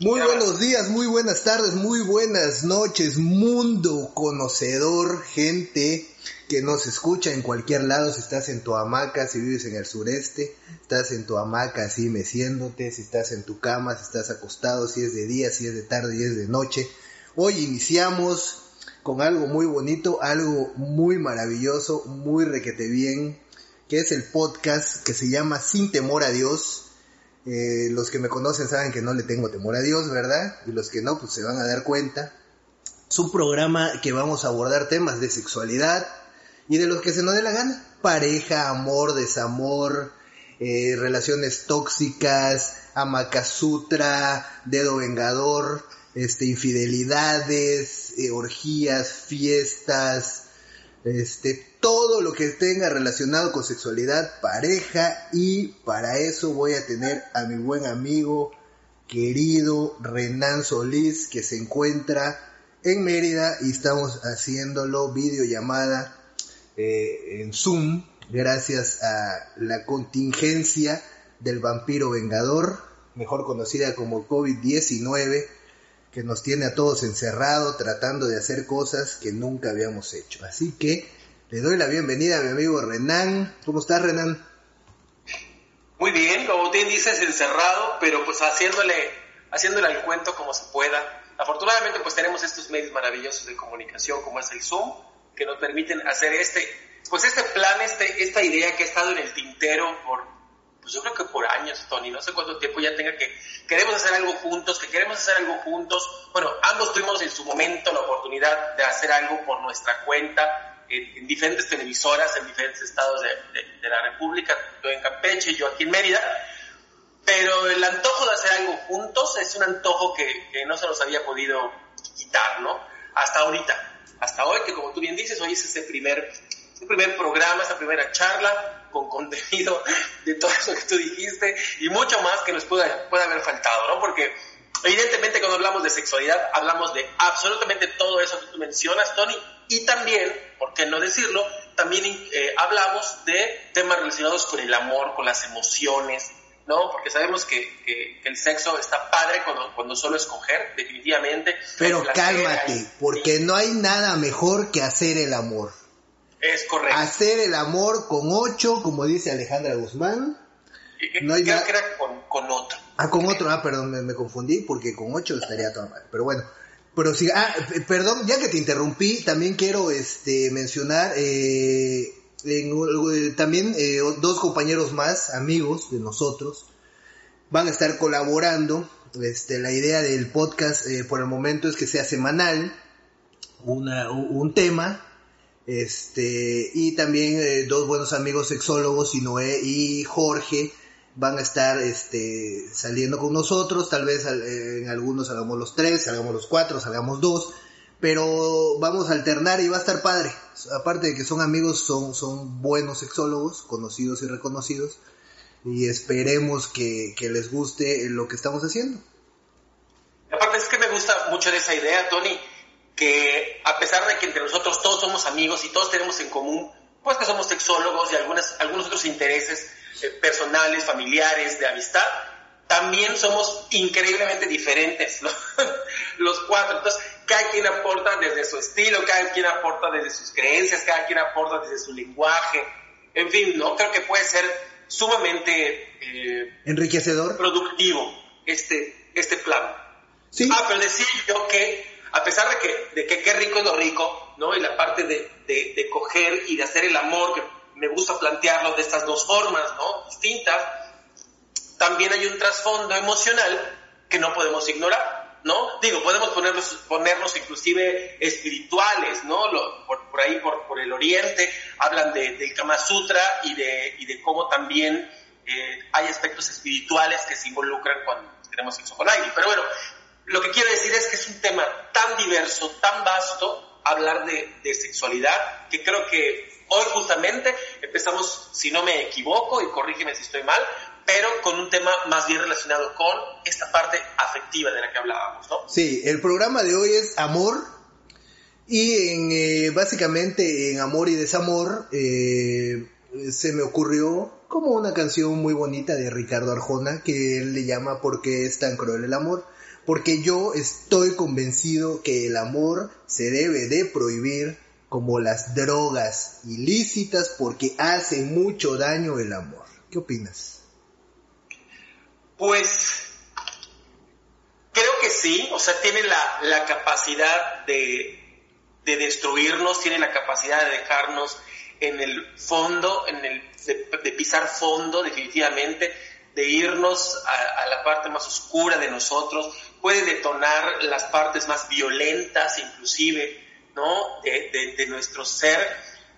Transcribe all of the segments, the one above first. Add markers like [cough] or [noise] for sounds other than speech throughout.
Muy buenos días, muy buenas tardes, muy buenas noches, mundo conocedor, gente que nos escucha en cualquier lado, si estás en tu hamaca, si vives en el sureste, estás en tu hamaca así meciéndote, si estás en tu cama, si estás acostado, si es de día, si es de tarde, si es de noche. Hoy iniciamos con algo muy bonito, algo muy maravilloso, muy requete bien, que es el podcast que se llama Sin temor a Dios eh, los que me conocen saben que no le tengo temor a Dios, ¿verdad? Y los que no, pues se van a dar cuenta. Es un programa que vamos a abordar temas de sexualidad y de los que se nos dé la gana. Pareja, amor, desamor, eh, relaciones tóxicas, amacasutra, dedo vengador, este, infidelidades, eh, orgías, fiestas, este, todo lo que tenga relacionado con sexualidad, pareja y para eso voy a tener a mi buen amigo, querido Renan Solís, que se encuentra en Mérida y estamos haciéndolo videollamada eh, en Zoom gracias a la contingencia del vampiro vengador, mejor conocida como COVID-19, que nos tiene a todos encerrados tratando de hacer cosas que nunca habíamos hecho. Así que le doy la bienvenida a mi amigo Renan. ¿Cómo estás, Renan? Muy bien, como bien dices, encerrado, pero pues haciéndole, haciéndole al cuento como se pueda. Afortunadamente, pues tenemos estos medios maravillosos de comunicación como es el Zoom, que nos permiten hacer este, pues este plan, este, esta idea que ha estado en el tintero por, pues yo creo que por años, Tony, no sé cuánto tiempo ya tenga que, queremos hacer algo juntos, que queremos hacer algo juntos. Bueno, ambos tuvimos en su momento la oportunidad de hacer algo por nuestra cuenta, en, diferentes televisoras en diferentes estados de, la República, yo en Campeche, yo aquí en Mérida, pero el antojo de hacer algo juntos es un antojo que, no se nos había podido quitar, ¿no? Hasta ahorita, hasta hoy, que como tú bien dices, hoy es ese primer, ese primer programa, esa primera charla con contenido de todo eso que tú dijiste y mucho más que nos pueda, pueda haber faltado, ¿no? Porque evidentemente cuando hablamos de sexualidad hablamos de absolutamente todo eso que tú mencionas, Tony, y también, ¿por qué no decirlo? También eh, hablamos de temas relacionados con el amor, con las emociones, ¿no? Porque sabemos que, el sexo está padre cuando, cuando solo escoger, definitivamente. Pero cálmate, porque no hay nada mejor que hacer el amor. Es correcto. Hacer el amor con ocho, como dice Alejandra Guzmán. No hay Creo que era con, otro. Ah, con otro, ah, perdón, me, confundí porque con ocho estaría todo mal. Pero bueno, pero sí, ah, perdón, ya que te interrumpí, también quiero este, mencionar eh, también eh, dos compañeros más, amigos de nosotros, van a estar colaborando. Este, la idea del podcast eh, por el momento es que sea semanal, una, un tema, este, y también dos buenos amigos sexólogos, Noé y Jorge, van a estar este, saliendo con nosotros, tal vez eh, en algunos salgamos los tres, salgamos los cuatro, salgamos dos, pero vamos a alternar y va a estar padre. Aparte de que son amigos, son, son buenos sexólogos, conocidos y reconocidos, y esperemos que, que les guste lo que estamos haciendo. Aparte es que me gusta mucho de esa idea, Tony, que a pesar de que entre nosotros todos somos amigos y todos tenemos en común, pues que somos sexólogos y algunas, algunos otros intereses, eh, personales, familiares, de amistad, también somos increíblemente diferentes, [laughs] los cuatro. Entonces, cada quien aporta desde su estilo, cada quien aporta desde sus creencias, cada quien aporta desde su lenguaje. En fin, ¿no? Creo que puede ser sumamente... Eh, Enriquecedor. Productivo este, este plan. Sí. Ah, pero decir yo que, a pesar de que, de que qué rico es lo rico, ¿no? Y la parte de, de, coger y de hacer el amor, que me gusta plantearlo de estas dos formas, ¿no? Distintas. También hay un trasfondo emocional que no podemos ignorar. ¿no? Digo, podemos ponernos, ponernos inclusive espirituales, ¿no? por, ahí, por, por, el oriente, hablan de, del Kama Sutra y de, y de cómo también eh, hay aspectos espirituales que se involucran cuando tenemos sexo con alguien. Pero bueno, lo que quiero decir es que es un tema tan diverso, tan vasto, hablar de, sexualidad, que creo que hoy justamente empezamos, si no me equivoco, y corrígeme si estoy mal, pero con un tema más bien relacionado con esta parte afectiva de la que hablábamos, ¿no? Sí, el programa de hoy es amor y en, eh, básicamente en amor y desamor eh, se me ocurrió como una canción muy bonita de Ricardo Arjona que él le llama porque es tan cruel el amor? Porque yo estoy convencido que el amor se debe de prohibir como las drogas ilícitas porque hace mucho daño el amor. ¿Qué opinas? Pues creo que sí, o sea, tiene la, capacidad de, destruirnos, tiene la capacidad de dejarnos en el fondo, en el, de, pisar fondo definitivamente, de irnos a, la parte más oscura de nosotros, puede detonar las partes más violentas inclusive, ¿no? De, de nuestro ser,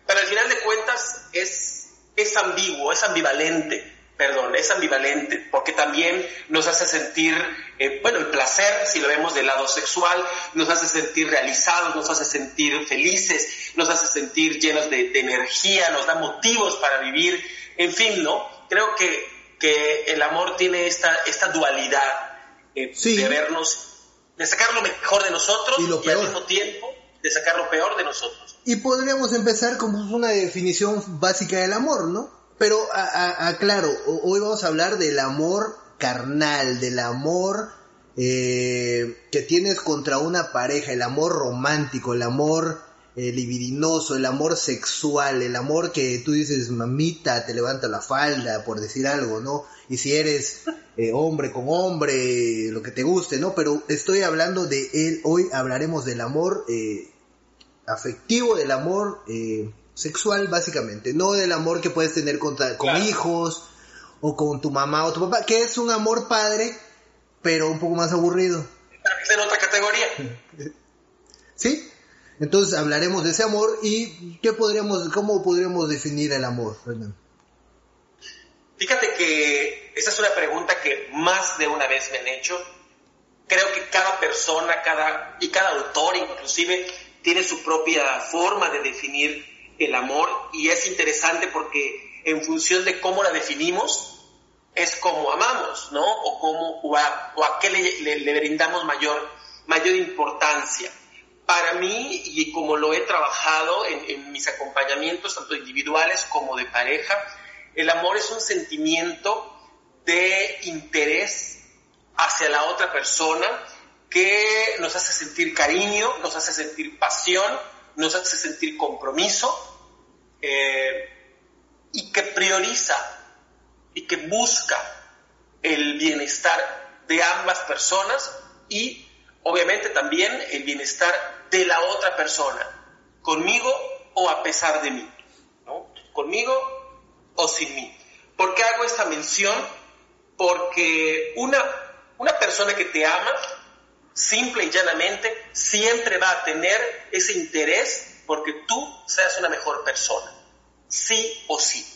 pero al final de cuentas es, es ambiguo, es ambivalente perdón, es ambivalente, porque también nos hace sentir, eh, bueno, el placer, si lo vemos del lado sexual, nos hace sentir realizados, nos hace sentir felices, nos hace sentir llenos de, energía, nos da motivos para vivir, en fin, ¿no? Creo que, que el amor tiene esta, esta dualidad eh, de vernos, de sacar lo mejor de nosotros y, al mismo tiempo de sacar lo peor de nosotros. Y podríamos empezar con una definición básica del amor, ¿no? Pero aclaro, hoy vamos a hablar del amor carnal, del amor eh, que tienes contra una pareja, el amor romántico, el amor eh, libidinoso, el amor sexual, el amor que tú dices, mamita, te levanta la falda, por decir algo, ¿no? Y si eres eh, hombre con hombre, lo que te guste, ¿no? Pero estoy hablando de él, hoy hablaremos del amor afectivo, del amor sexual básicamente, no del amor que puedes tener con, con hijos o con tu mamá o tu papá, que es un amor padre, pero un poco más aburrido. Es en otra categoría. [laughs] ¿Sí? Entonces hablaremos de ese amor y ¿qué podríamos, cómo podríamos definir el amor, Fíjate que esa es una pregunta que más de una vez me han hecho. Creo que cada persona, cada y cada autor inclusive tiene su propia forma de definir el amor y es interesante porque en función de cómo la definimos, es como amamos, ¿no? O, cómo, o, a, qué le, brindamos mayor, mayor importancia. Para mí, y como lo he trabajado en, en mis acompañamientos, tanto individuales como de pareja, el amor es un sentimiento de interés hacia la otra persona que nos hace sentir cariño, nos hace sentir pasión, nos hace sentir compromiso eh, y que prioriza y que busca el bienestar de ambas personas y obviamente también el bienestar de la otra persona, conmigo o a pesar de mí, ¿no? conmigo o sin mí. ¿Por qué hago esta mención? Porque una, una persona que te ama simple y llanamente, siempre va a tener ese interés porque tú seas una mejor persona, sí o sí.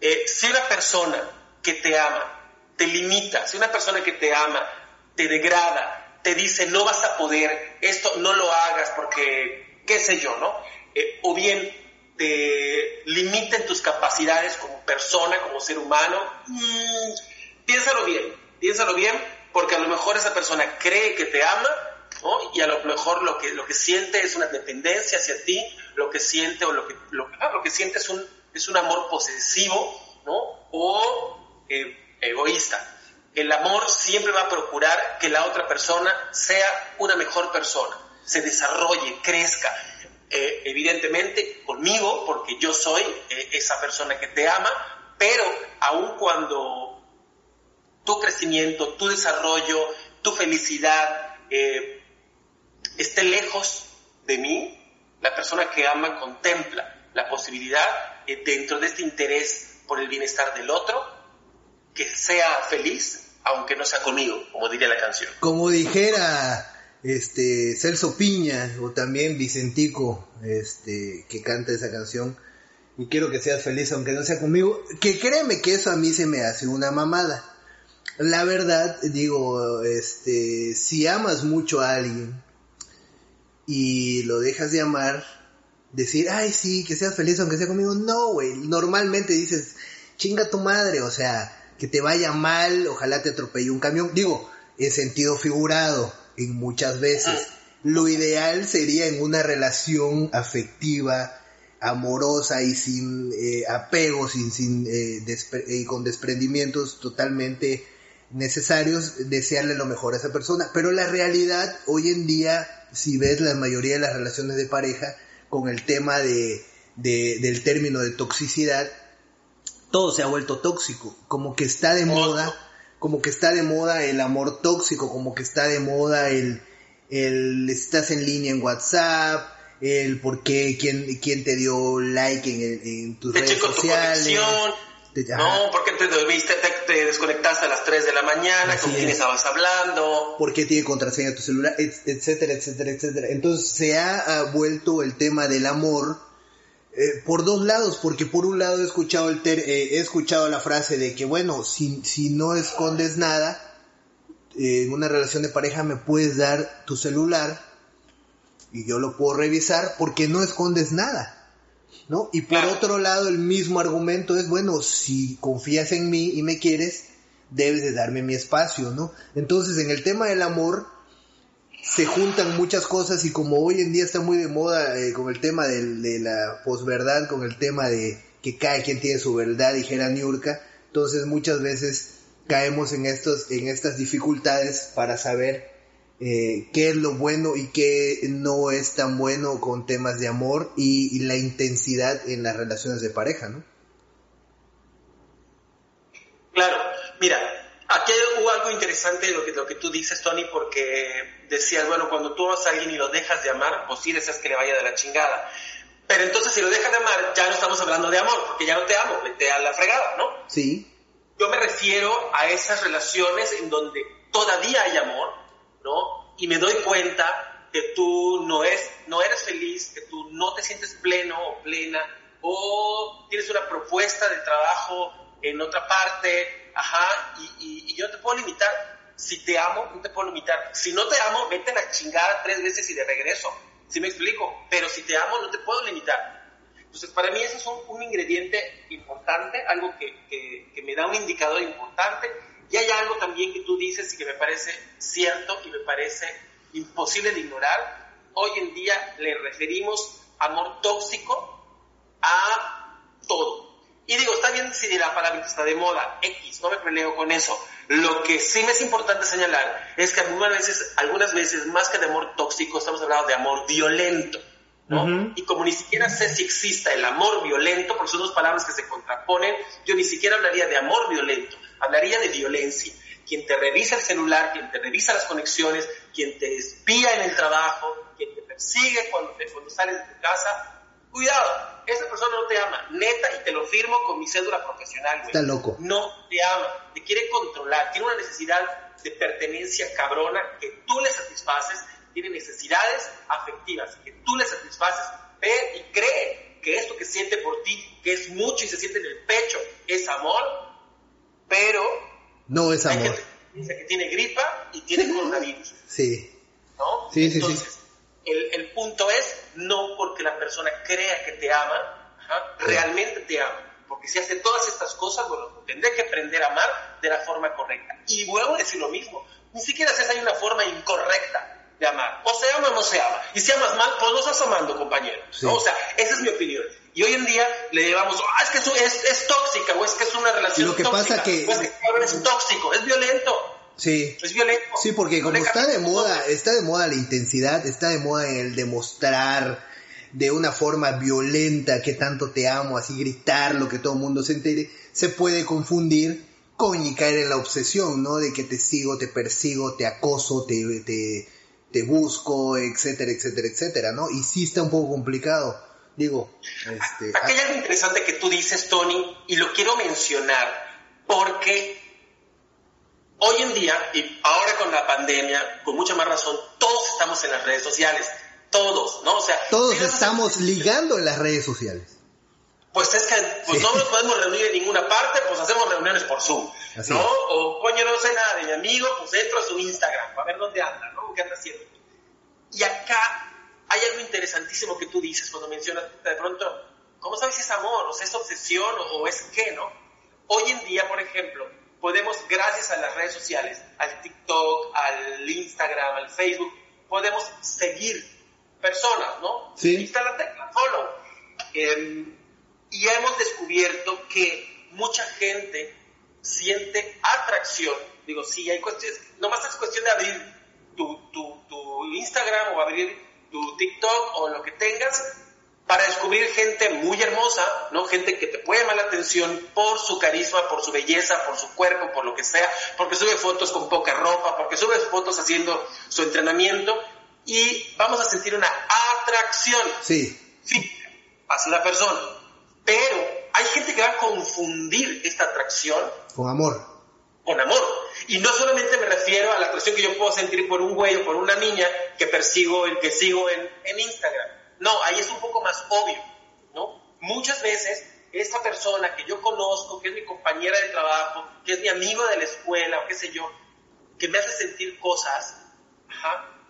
Eh, si una persona que te ama te limita, si una persona que te ama te degrada, te dice no vas a poder, esto no lo hagas porque, qué sé yo, ¿no? Eh, o bien te limita en tus capacidades como persona, como ser humano, mm, piénsalo bien, piénsalo bien porque a lo mejor esa persona cree que te ama, ¿no? Y a lo mejor lo que, lo que siente es una dependencia hacia ti, lo que siente o lo que, lo, ah, lo que siente es un, es un amor posesivo, ¿no? O eh, egoísta. El amor siempre va a procurar que la otra persona sea una mejor persona, se desarrolle, crezca. Eh, evidentemente conmigo, porque yo soy eh, esa persona que te ama, pero aun cuando tu crecimiento, tu desarrollo, tu felicidad eh, esté lejos de mí, la persona que ama contempla la posibilidad eh, dentro de este interés por el bienestar del otro, que sea feliz aunque no sea conmigo, como diría la canción. Como dijera este Celso Piña o también Vicentico, este que canta esa canción, y quiero que seas feliz aunque no sea conmigo, que créeme que eso a mí se me hace una mamada. La verdad, digo, este, si amas mucho a alguien y lo dejas de amar, decir, ay, sí, que seas feliz aunque sea conmigo, no, güey, normalmente dices, chinga tu madre, o sea, que te vaya mal, ojalá te atropelle un camión, digo, en sentido figurado, en muchas veces. Lo ideal sería en una relación afectiva, amorosa y sin eh, apegos, sin, sin, eh, eh, con desprendimientos totalmente necesarios, desearle lo mejor a esa persona. Pero la realidad, hoy en día, si ves la mayoría de las relaciones de pareja, con el tema de, del término de toxicidad, todo se ha vuelto tóxico, como que está de moda, como que está de moda el amor tóxico, como que está de moda el, el estás en línea en WhatsApp, el por qué, quién, quién te dio like en, en tus redes sociales. no, porque te dormiste, te, desconectaste a las 3 de la mañana, con quién estabas hablando. ¿Por qué tiene contraseña tu celular? Etcétera, etcétera, etcétera. Entonces se ha vuelto el tema del amor eh, por dos lados, porque por un lado he escuchado, el eh, he escuchado la frase de que, bueno, si, si no escondes nada, eh, en una relación de pareja me puedes dar tu celular y yo lo puedo revisar porque no escondes nada. ¿No? Y por otro lado, el mismo argumento es, bueno, si confías en mí y me quieres, debes de darme mi espacio, ¿no? Entonces, en el tema del amor, se juntan muchas cosas y como hoy en día está muy de moda eh, con el tema de, la posverdad, con el tema de que cada quien tiene su verdad, dijera Niurka, entonces muchas veces caemos en, estos, en estas dificultades para saber eh, qué es lo bueno y qué no es tan bueno con temas de amor y, y la intensidad en las relaciones de pareja, ¿no? Claro, mira, Aquí hubo algo interesante lo que, lo que tú dices, Tony, porque decías, bueno, cuando tú amas a alguien y lo dejas de amar, pues sí deseas que le vaya de la chingada. Pero entonces si lo dejas de amar, ya no estamos hablando de amor, porque ya no te amo, te a la fregada, ¿no? Sí. Yo me refiero a esas relaciones en donde todavía hay amor, ¿no? Y me doy cuenta que tú no, es, no eres feliz, que tú no te sientes pleno o plena, o tienes una propuesta de trabajo en otra parte, ajá, y, yo no te puedo limitar. Si te amo, no te puedo limitar. Si no te amo, vete a la chingada tres veces y de regreso. ¿Sí me explico? Pero si te amo, no te puedo limitar. Entonces, para mí eso es un, ingrediente importante, algo que, que, me da un indicador importante. Y hay algo también que tú dices y que me parece cierto y me parece imposible de ignorar. Hoy en día le referimos amor tóxico a todo y digo, está bien si la palabra está de moda, X, no me peleo con eso. Lo que sí me es importante señalar es que algunas veces, algunas veces más que de amor tóxico, estamos hablando de amor violento. ¿no? Y como ni siquiera sé si exista el amor violento, porque son dos palabras que se contraponen, yo ni siquiera hablaría de amor violento, hablaría de violencia. Quien te revisa el celular, quien te revisa las conexiones, quien te espía en el trabajo, quien te persigue cuando, te, cuando sales de tu casa, Cuidado, esa persona no te ama, neta, y te lo firmo con mi cédula profesional, güey. Está loco. No te ama, te quiere controlar, tiene una necesidad de pertenencia cabrona que tú le satisfaces, tiene necesidades afectivas que tú le satisfaces, ve y cree que esto que siente por ti, que es mucho y se siente en el pecho, es amor, pero... No es amor. Hay gente que dice que tiene gripa y tiene [laughs] coronavirus. Sí. ¿No? Sí, sí, sí el, punto es no porque la persona crea que te ama, realmente te ama. Porque si hace todas estas cosas, bueno, tendré que aprender a amar de la forma correcta. Y vuelvo a decir lo mismo, ni siquiera si hay una forma incorrecta de amar. O se ama o no se ama. Y si amas mal, pues no estás amando, compañero. O sea, esa es mi opinión. Y hoy en día le llevamos, ah, es que es, es, tóxica, o es que es una relación lo que tóxica, pasa que... o es que es tóxico, es violento. Sí. Es violento. Sí, porque como está de moda, está de moda la intensidad, está de moda el demostrar de una forma violenta que tanto te amo, así gritar lo que todo el mundo se entere, se puede confundir con y caer en la obsesión, ¿no? De que te sigo, te persigo, te acoso, te, te, te busco, etcétera, etcétera, etcétera, ¿no? Y sí está un poco complicado. Digo, este... Aquí hay algo interesante que tú dices, Tony, y lo quiero mencionar, porque hoy en día, y ahora con la pandemia, con mucha más razón, todos estamos en las redes sociales. Todos, ¿no? O sea, todos estamos ligando en las redes sociales. Pues es que pues no nos podemos reunir en ninguna parte, pues hacemos reuniones por Zoom, ¿no? O coño, no sé nada de mi amigo, pues entro a su Instagram para ver dónde anda, ¿no? ¿Qué anda haciendo? Y acá hay algo interesantísimo que tú dices cuando mencionas de pronto, ¿cómo sabes si es amor? O sea, es obsesión o, es qué, ¿no? Hoy en día, por ejemplo, podemos, gracias a las redes sociales, al TikTok, al Instagram, al Facebook, podemos seguir personas, ¿no? Sí. Está la tecla, follow. Em, y hemos descubierto que mucha gente siente atracción. Digo, sí, hay cuestiones, nomás es cuestión de abrir tu, tu, tu Instagram o abrir tu TikTok o lo que tengas para descubrir gente muy hermosa, ¿no? Gente que te puede llamar la atención por su carisma, por su belleza, por su cuerpo, por lo que sea, porque sube fotos con poca ropa, porque sube fotos haciendo su entrenamiento y vamos a sentir una atracción. Sí. Sí, hacia la persona. Pero hay gente que va a confundir esta atracción con amor. Con amor. Y no solamente me refiero a la atracción que yo puedo sentir por un güey o por una niña que persigo, el que sigo en, en Instagram. No, ahí es un poco más obvio, ¿no? Muchas veces esta persona que yo conozco, que es mi compañera de trabajo, que es mi amigo de la escuela o qué sé yo, que me hace sentir cosas,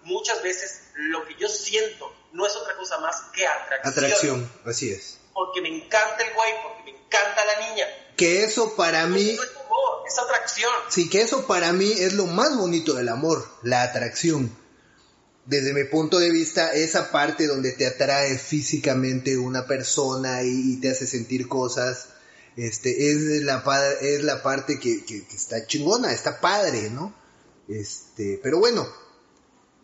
muchas veces lo que yo siento no es otra cosa más que atracción. Atracción, así es. Porque me encanta el güey, porque me encanta la niña. Que eso para mí... No es amor, es atracción. Sí, que eso para mí es lo más bonito del amor, la atracción desde mi punto de vista, esa parte donde te atrae físicamente una persona y, te hace sentir cosas, este, es la, es la parte que, que, está chingona, está padre, ¿no? Este, pero bueno,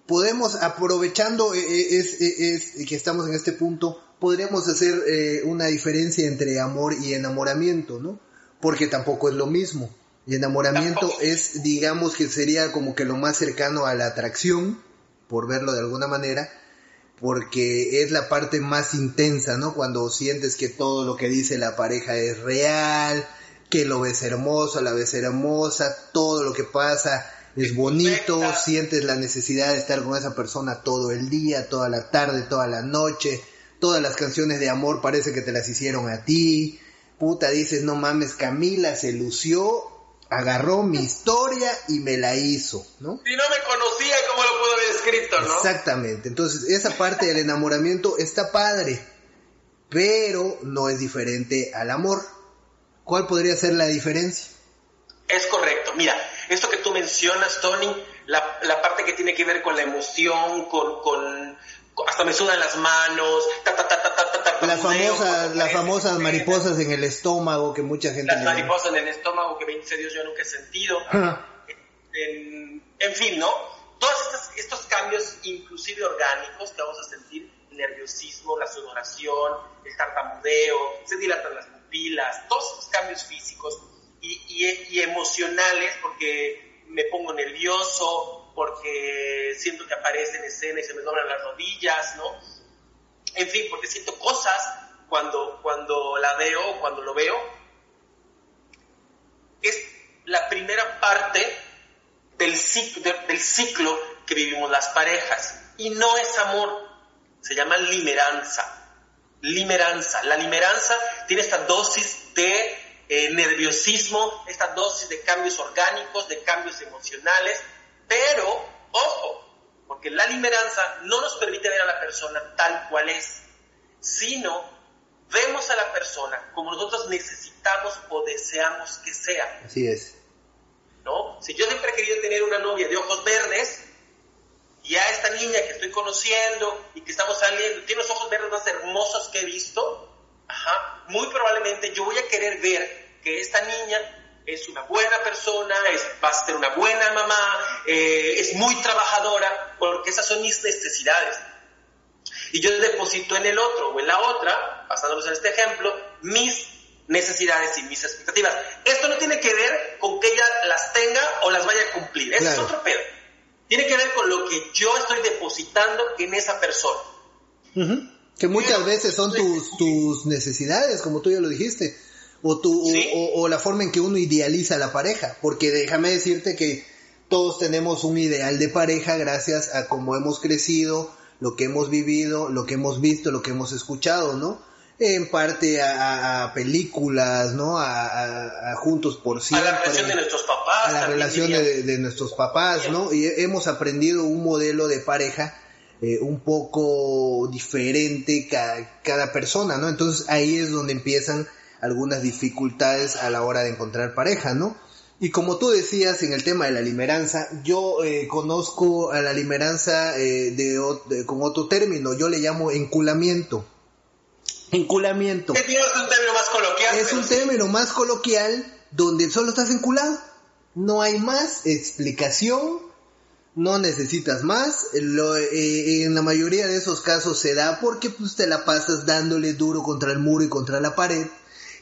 podemos, aprovechando eh, eh, es, eh, es, que estamos en este punto, podríamos hacer una diferencia entre amor y enamoramiento, ¿no? Porque tampoco es lo mismo. Y enamoramiento es, digamos que sería como que lo más cercano a la atracción, por verlo de alguna manera, porque es la parte más intensa, ¿no? Cuando sientes que todo lo que dice la pareja es real, que lo ves hermoso, la ves hermosa, todo lo que pasa es bonito, sientes la necesidad de estar con esa persona todo el día, toda la tarde, toda la noche, todas las canciones de amor parece que te las hicieron a ti, puta dices, no mames, Camila se lució agarró mi historia y me la hizo, ¿no? Si no me conocía, ¿cómo lo puedo haber escrito, no? Exactamente. Entonces, esa parte del enamoramiento está padre, pero no es diferente al amor. ¿Cuál podría ser la diferencia? Es correcto. Mira, esto que tú mencionas, Tony, la, la parte que tiene que ver con la emoción, con, con hasta me sudan las manos, las famosas, las famosas mariposas en el estómago que mucha gente... Las mariposas en el estómago que bendito Dios yo nunca he sentido. [laughs] en, fin, ¿no? Todos estos, cambios, inclusive orgánicos, que vamos a sentir, nerviosismo, la sudoración, el tartamudeo, se dilatan las pupilas, todos estos cambios físicos y, y emocionales, porque me pongo nervioso, porque siento que aparece en escena y se me doblan las rodillas, ¿no? En fin, porque siento cosas cuando, cuando la veo, cuando lo veo. Es la primera parte del ciclo, del ciclo que vivimos las parejas. Y no es amor, se llama limeranza. Limeranza. La limeranza tiene esta dosis de eh, nerviosismo, esta dosis de cambios orgánicos, de cambios emocionales, pero, ojo, porque la limeranza no nos permite ver a la persona tal cual es, sino vemos a la persona como nosotros necesitamos o deseamos que sea. Así es. ¿No? Si yo siempre he querido tener una novia de ojos verdes, y a esta niña que estoy conociendo y que estamos saliendo, tiene los ojos verdes más hermosos que he visto, ajá, muy probablemente yo voy a querer ver que esta niña es una buena persona, es, va a ser una buena mamá, eh, es muy trabajadora, porque esas son mis necesidades. Y yo deposito en el otro o en la otra, basándonos en este ejemplo, mis necesidades y mis expectativas. Esto no tiene que ver con que ella las tenga o las vaya a cumplir, es otro pedo. Tiene que ver con lo que yo estoy depositando en esa persona. Que muchas veces son tus, tus necesidades, como tú ya lo dijiste o, tu, o, la forma en que uno idealiza la pareja, porque déjame decirte que todos tenemos un ideal de pareja gracias a cómo hemos crecido, lo que hemos vivido, lo que hemos visto, lo que hemos escuchado, ¿no? En parte a, películas, ¿no? A, Juntos por Siempre. A la relación de nuestros papás. A la relación de, nuestros papás, ¿no? Y hemos aprendido un modelo de pareja eh, un poco diferente cada, cada persona, ¿no? Entonces ahí es donde empiezan algunas dificultades a la hora de encontrar pareja, ¿no? Y como tú decías en el tema de la limeranza, yo eh, conozco a la limeranza eh, de, con otro término, yo le llamo enculamiento. Enculamiento. Es un término más coloquial. Es un término más coloquial donde solo estás enculado. No hay más explicación, no necesitas más. Eh, en la mayoría de esos casos se da porque pues, te la pasas dándole duro contra el muro y contra la pared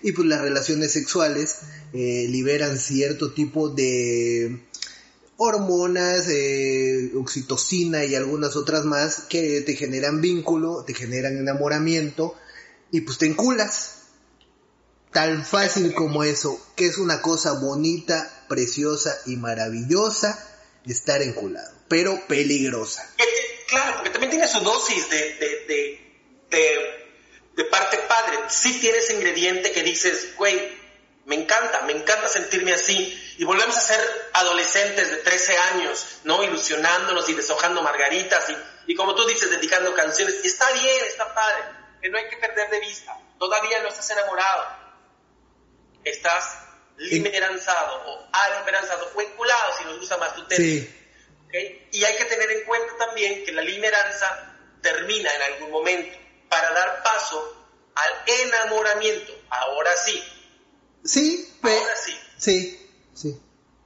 y pues las relaciones sexuales eh, liberan cierto tipo de hormonas, eh, oxitocina y algunas otras más que te generan vínculo, te generan enamoramiento y pues te enculas. Tan fácil como eso, que es una cosa bonita, preciosa y maravillosa estar enculado, pero peligrosa. Claro, porque también tiene su dosis de, de, de de parte padre, si tienes ingrediente que dices, güey, me encanta, me encanta sentirme así. Y volvemos a ser adolescentes de 13 años, ¿no? Ilusionándonos y deshojando margaritas y, como tú dices, dedicando canciones. Y está bien, está padre, que no hay que perder de vista. Todavía no estás enamorado. Estás limeranzado o alimeranzado o enculado, si nos gusta más tu término. Sí. Y hay que tener en cuenta también que la limeranza termina en algún momento para dar paso al enamoramiento. Ahora sí. Sí, ahora sí. Sí, sí.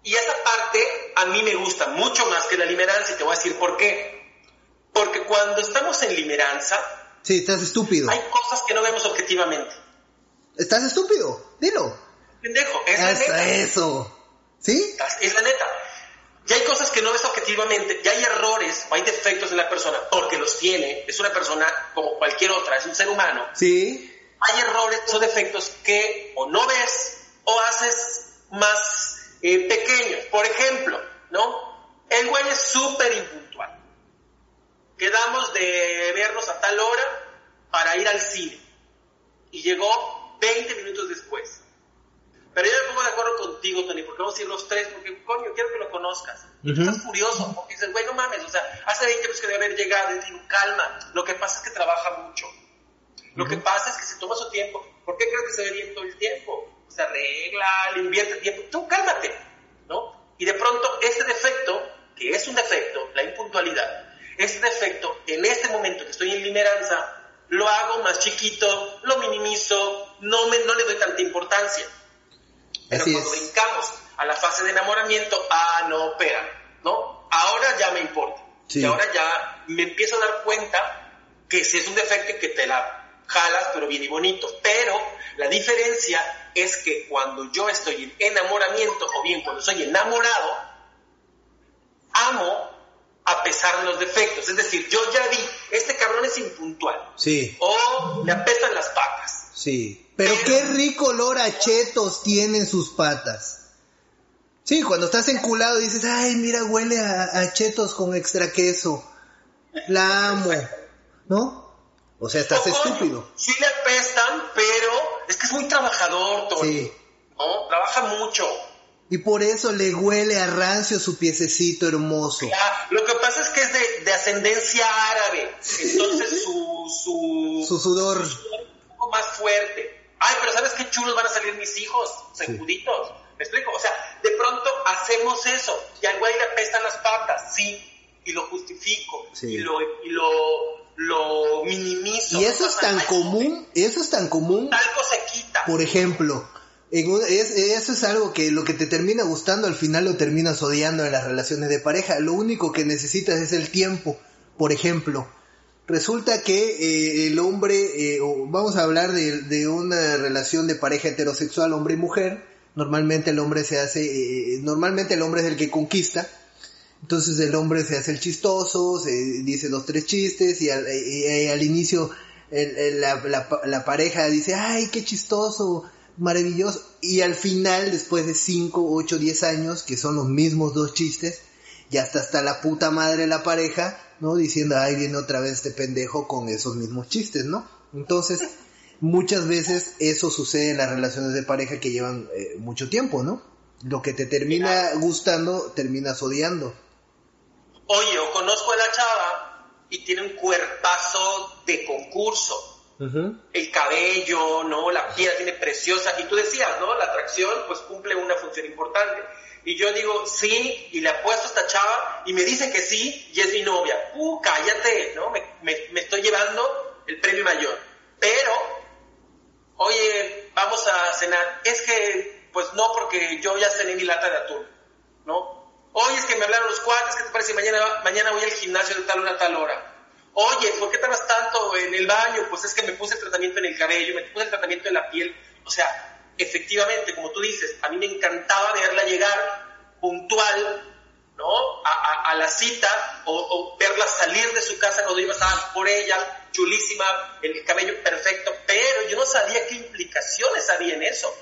Y esa parte a mí me gusta mucho más que la limeranza y te voy a decir por qué. Porque cuando estamos en limeranza... Sí, estás estúpido. Hay cosas que no vemos objetivamente. ¿Estás estúpido? Dilo. Pendejo, es la neta. Eso. ¿Sí? Es la neta. Y hay cosas que no ves objetivamente, y hay errores o hay defectos en la persona, porque los tiene, es una persona como cualquier otra, es un ser humano. Sí. Hay errores o defectos que o no ves o haces más eh, pequeños. Por ejemplo, ¿no? El güey es súper impuntual. Quedamos de vernos a tal hora para ir al cine. Y llegó 20 minutos después. Pero yo me pongo de acuerdo contigo, Tony, porque vamos a ir los tres, porque coño, quiero que lo conozcas. Y tú estás furioso, porque dices, güey, no mames, o sea, hace 20 años que debe haber llegado, y digo, calma, lo que pasa es que trabaja mucho. Lo que pasa es que se toma su tiempo. ¿Por qué creo que se ve bien todo el tiempo? Se arregla, le invierte tiempo. Tú cálmate, ¿no? Y de pronto, ese defecto, que es un defecto, la impuntualidad, ese defecto, en este momento que estoy en limeranza, lo hago más chiquito, lo minimizo, no, me, no le doy tanta importancia. Pero cuando brincamos a la fase de enamoramiento, ah, no, espera, ¿no? Ahora ya me importa. Y ahora ya me empiezo a dar cuenta que si es un defecto que te la jalas, pero bien y bonito. Pero la diferencia es que cuando yo estoy en enamoramiento, o bien cuando soy enamorado, amo a pesar de los defectos. Es decir, yo ya vi, este cabrón es impuntual. Sí. O me apestan las patas. Sí. Pero qué rico olor a chetos tienen sus patas. Sí, cuando estás enculado dices, ay, mira, huele a, chetos con extra queso. La amo. ¿No? O sea, estás estúpido. Sí le apestan, pero es que es muy trabajador, Tony. Sí. ¿No? Trabaja mucho. Y por eso le huele a rancio su piececito hermoso. lo que pasa es que es de, ascendencia árabe. Entonces [laughs] su, su, su sudor. Su sudor es un poco más fuerte ay, pero ¿sabes qué chulos van a salir mis hijos? Secuditos. ¿Me explico? O sea, de pronto hacemos eso y al güey le apestan las patas, sí, y lo justifico, y, lo, y lo, lo minimizo. Y eso es tan común, eso es tan común. Algo se quita. Por ejemplo, eso es algo que lo que te termina gustando al final lo terminas odiando en las relaciones de pareja. Lo único que necesitas es el tiempo. Por ejemplo, Resulta que eh, el hombre, eh, vamos a hablar de, una relación de pareja heterosexual, hombre y mujer. Normalmente el hombre se hace, eh, normalmente el hombre es el que conquista. Entonces el hombre se hace el chistoso, se dice dos, tres chistes y al, inicio la, pareja dice, ay, qué chistoso, maravilloso. Y al final, después de 5, 8, 10 años, que son los mismos dos chistes, ya está hasta la puta madre la pareja, ¿no? Diciendo, ay, viene otra vez este pendejo con esos mismos chistes, ¿no? Entonces, muchas veces eso sucede en las relaciones de pareja que llevan eh, mucho tiempo, ¿no? Lo que te termina gustando, terminas odiando. Oye, yo conozco a la chava y tiene un cuerpazo de concurso. El cabello, ¿no? La piel tiene preciosa. Y tú decías, ¿no? La atracción, pues cumple una función importante. Y yo digo, sí, y le apuesto a esta chava, y me dice que sí, y es mi novia. Uh, cállate, ¿no? Me, me estoy llevando el premio mayor. Pero, oye, vamos a cenar. Es que, pues no, porque yo ya cené mi lata de atún, ¿no? Oye, es que me hablaron los cuates, ¿qué te parece? Mañana, mañana voy al gimnasio de tal hora a tal hora. Oye, ¿por qué tardas tanto en el baño? Pues es que me puse el tratamiento en el cabello, me puse el tratamiento en la piel. O sea, efectivamente, como tú dices, a mí me encantaba verla llegar puntual, ¿no? A, la cita o, verla salir de su casa cuando iba a por ella, chulísima, el cabello perfecto, pero yo no sabía qué implicaciones había en eso.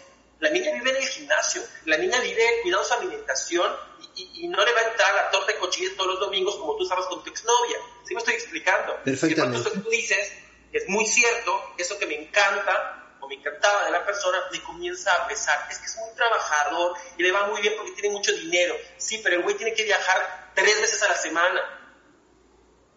La niña vive en el gimnasio, la niña vive cuidando su alimentación y, no le va a entrar la torta de cochillas todos los domingos como tú estabas con tu exnovia. ¿Sí me estoy explicando? Perfectamente. Y eso que tú dices es muy cierto, eso que me encanta o me encantaba de la persona, me comienza a pesar. Es que es muy trabajador y le va muy bien porque tiene mucho dinero. Sí, pero el güey tiene que viajar tres veces a la semana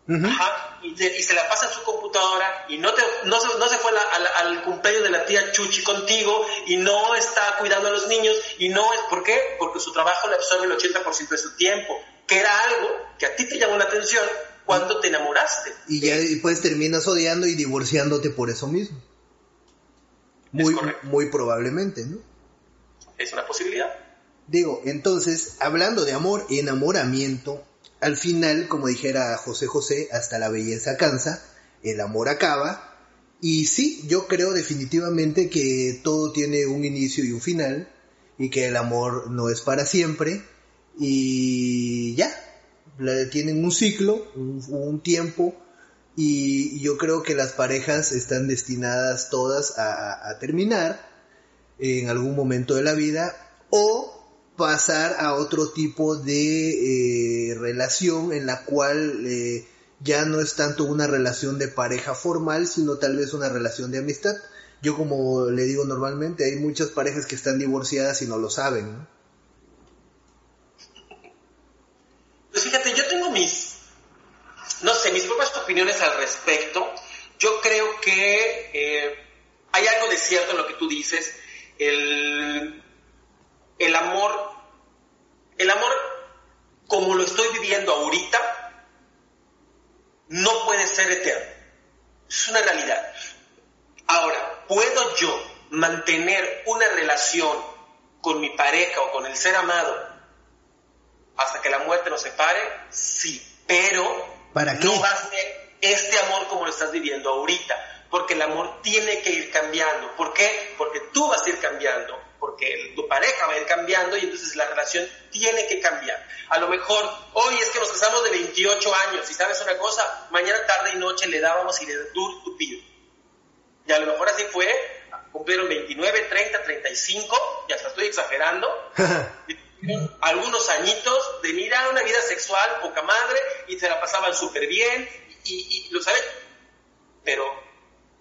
Ajá, y, se la pasa en su computadora y no, te, no, se, no se fue al cumpleaños de la tía Chuchi contigo y no está cuidando a los niños y no es, ¿por qué? Porque su trabajo le absorbe el 80% de su tiempo, que era algo que a ti te llamó la atención cuando te enamoraste. Y ya después terminas odiando y divorciándote por eso mismo. Muy, muy probablemente, ¿no? Es una posibilidad. Digo, entonces, hablando de amor y enamoramiento, al final, como dijera José José, hasta la belleza cansa, el amor acaba. Y sí, yo creo definitivamente que todo tiene un inicio y un final, y que el amor no es para siempre, y ya, tienen un ciclo, un, tiempo, y yo creo que las parejas están destinadas todas a terminar en algún momento de la vida, o pasar a otro tipo de eh, relación en la cual eh, ya no es tanto una relación de pareja formal, sino tal vez una relación de amistad. Yo como le digo normalmente, hay muchas parejas que están divorciadas y no lo saben. ¿no? Pues fíjate, yo tengo mis, no sé, mis propias opiniones al respecto. Yo creo que eh, hay algo de cierto en lo que tú dices. El, el amor, el amor como lo estoy viviendo ahorita, no puede ser eterno. Es una realidad. Ahora, ¿puedo yo mantener una relación con mi pareja o con el ser amado hasta que la muerte nos separe? Sí, pero ¿Para no va a ser este amor como lo estás viviendo ahorita, porque el amor tiene que ir cambiando. ¿Por qué? Porque tú vas a ir cambiando porque tu pareja va a ir cambiando y entonces la relación tiene que cambiar. A lo mejor, hoy es que nos casamos de 28 años y sabes una cosa, mañana, tarde y noche le dábamos y le tupido. Y a lo mejor así fue, cumplieron 29, 30, 35, ya hasta estoy exagerando, [laughs] algunos añitos de mirar una vida sexual, poca madre, y se la pasaban súper bien, y, y lo sabes, pero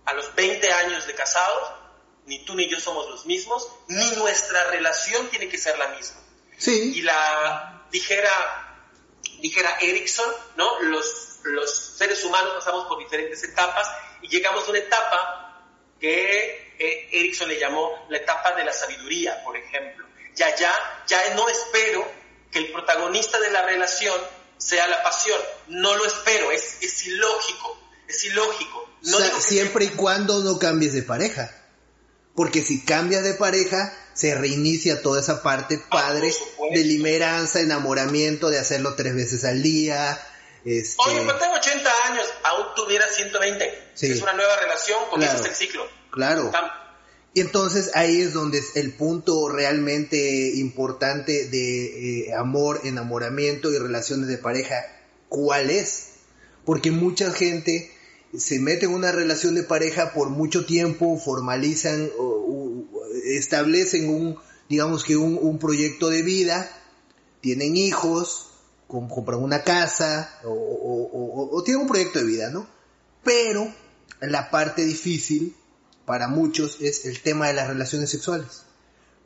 a los 20 años de casados, ni tú ni yo somos los mismos, ni nuestra relación tiene que ser la misma. Sí. Y la dijera, dijera Erickson, ¿no? Los, los seres humanos pasamos por diferentes etapas y llegamos a una etapa que eh, Erickson le llamó la etapa de la sabiduría, por ejemplo. Ya, ya, ya no espero que el protagonista de la relación sea la pasión. No lo espero, es, es ilógico, es ilógico. No siempre y cuando no cambies de pareja. Porque si cambias de pareja, se reinicia toda esa parte ah, padre de limeranza, enamoramiento, de hacerlo tres veces al día. Este... Oye, pero tengo 80 años, aún tuviera 120. Es una nueva relación, comienzas el ciclo. Claro. Y entonces ahí es donde es el punto realmente importante de eh, amor, enamoramiento y relaciones de pareja. ¿Cuál es? Porque mucha gente se meten en una relación de pareja por mucho tiempo, formalizan establecen un, digamos que un, proyecto de vida, tienen hijos, compran una casa o, o, o, tienen un proyecto de vida, ¿no? Pero la parte difícil para muchos es el tema de las relaciones sexuales.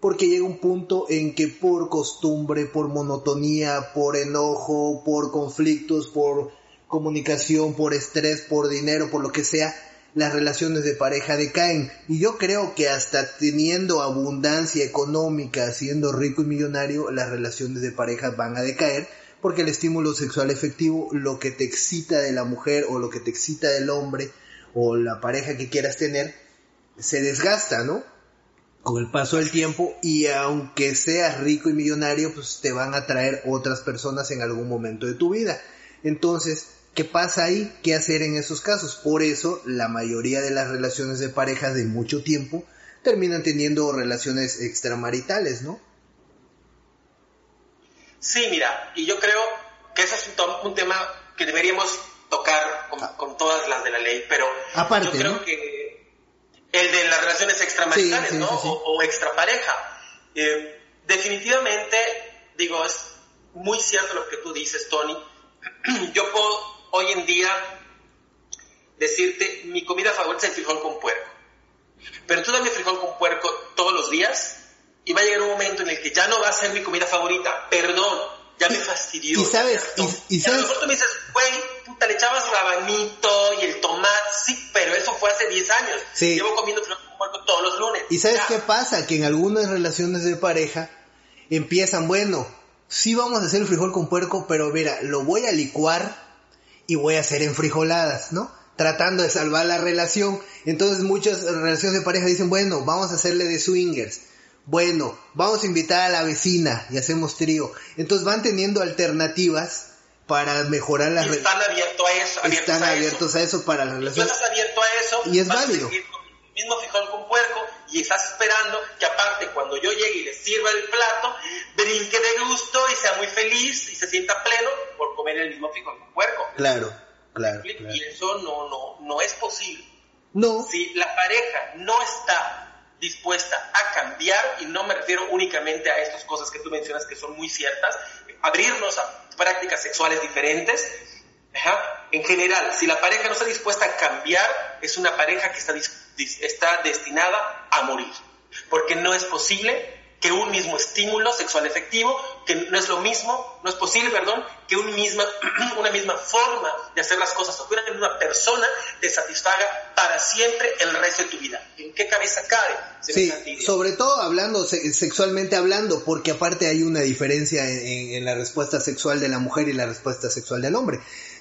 Porque llega un punto en que por costumbre, por monotonía, por enojo, por conflictos, por comunicación, por estrés, por dinero, por lo que sea, las relaciones de pareja decaen. Y yo creo que hasta teniendo abundancia económica, siendo rico y millonario, las relaciones de pareja van a decaer porque el estímulo sexual efectivo, lo que te excita de la mujer o lo que te excita del hombre o la pareja que quieras tener, se desgasta, ¿no? Con el paso del tiempo y aunque seas rico y millonario, pues te van a traer otras personas en algún momento de tu vida. Entonces, ¿Qué pasa ahí? ¿Qué hacer en esos casos? Por eso la mayoría de las relaciones de pareja de mucho tiempo terminan teniendo relaciones extramaritales, ¿no? Sí, mira, y yo creo que ese es un, tema que deberíamos tocar ah. con, todas las de la ley, pero Aparte, yo creo que el de las relaciones extramaritales, ¿no? o, extrapareja. Eh, definitivamente, digo, es muy cierto lo que tú dices, Tony. [clears throat] yo puedo hoy en día decirte, mi comida favorita es el frijol con puerco. Pero tú dame frijol con puerco todos los días y va a llegar un momento en el que ya no va a ser mi comida favorita. Perdón, ya me fastidió. Y sabes, y, a lo mejor tú me dices, güey, puta, le echabas rabanito y el tomate. Sí, pero eso fue hace 10 años. Llevo comiendo frijol con puerco todos los lunes. ¿Y sabes qué pasa? Que en algunas relaciones de pareja empiezan, bueno, sí vamos a hacer el frijol con puerco, pero mira, lo voy a licuar y voy a hacer enfrijoladas, ¿no? Tratando de salvar la relación. Entonces muchas relaciones de pareja dicen, bueno, vamos a hacerle de swingers. Bueno, vamos a invitar a la vecina y hacemos trío. Entonces van teniendo alternativas para mejorar la relación. Están abiertos a eso. están abiertos a eso para la relación. estás abierto a eso. Y es válido. mismo frijol con puerco y estás esperando que aparte cuando yo llegue y le sirva el plato, brinque de gusto y sea muy feliz y se sienta pleno comer el mismo frijol con puerco. Claro, claro, Y eso no, no, no es posible. No. Si la pareja no está dispuesta a cambiar, y no me refiero únicamente a estas cosas que tú mencionas que son muy ciertas, abrirnos a prácticas sexuales diferentes, en general, si la pareja no está dispuesta a cambiar, es una pareja que está, está destinada a morir. Porque no es posible que un mismo estímulo sexual efectivo, que no es lo mismo, no es posible, perdón, que un misma, [clears throat] una misma forma de hacer las cosas o que una misma persona te satisfaga para siempre el resto de tu vida. ¿En qué cabeza cabe? Sí, sobre todo hablando, sexualmente hablando, porque aparte hay una diferencia en, la respuesta sexual de la mujer y la respuesta sexual del hombre.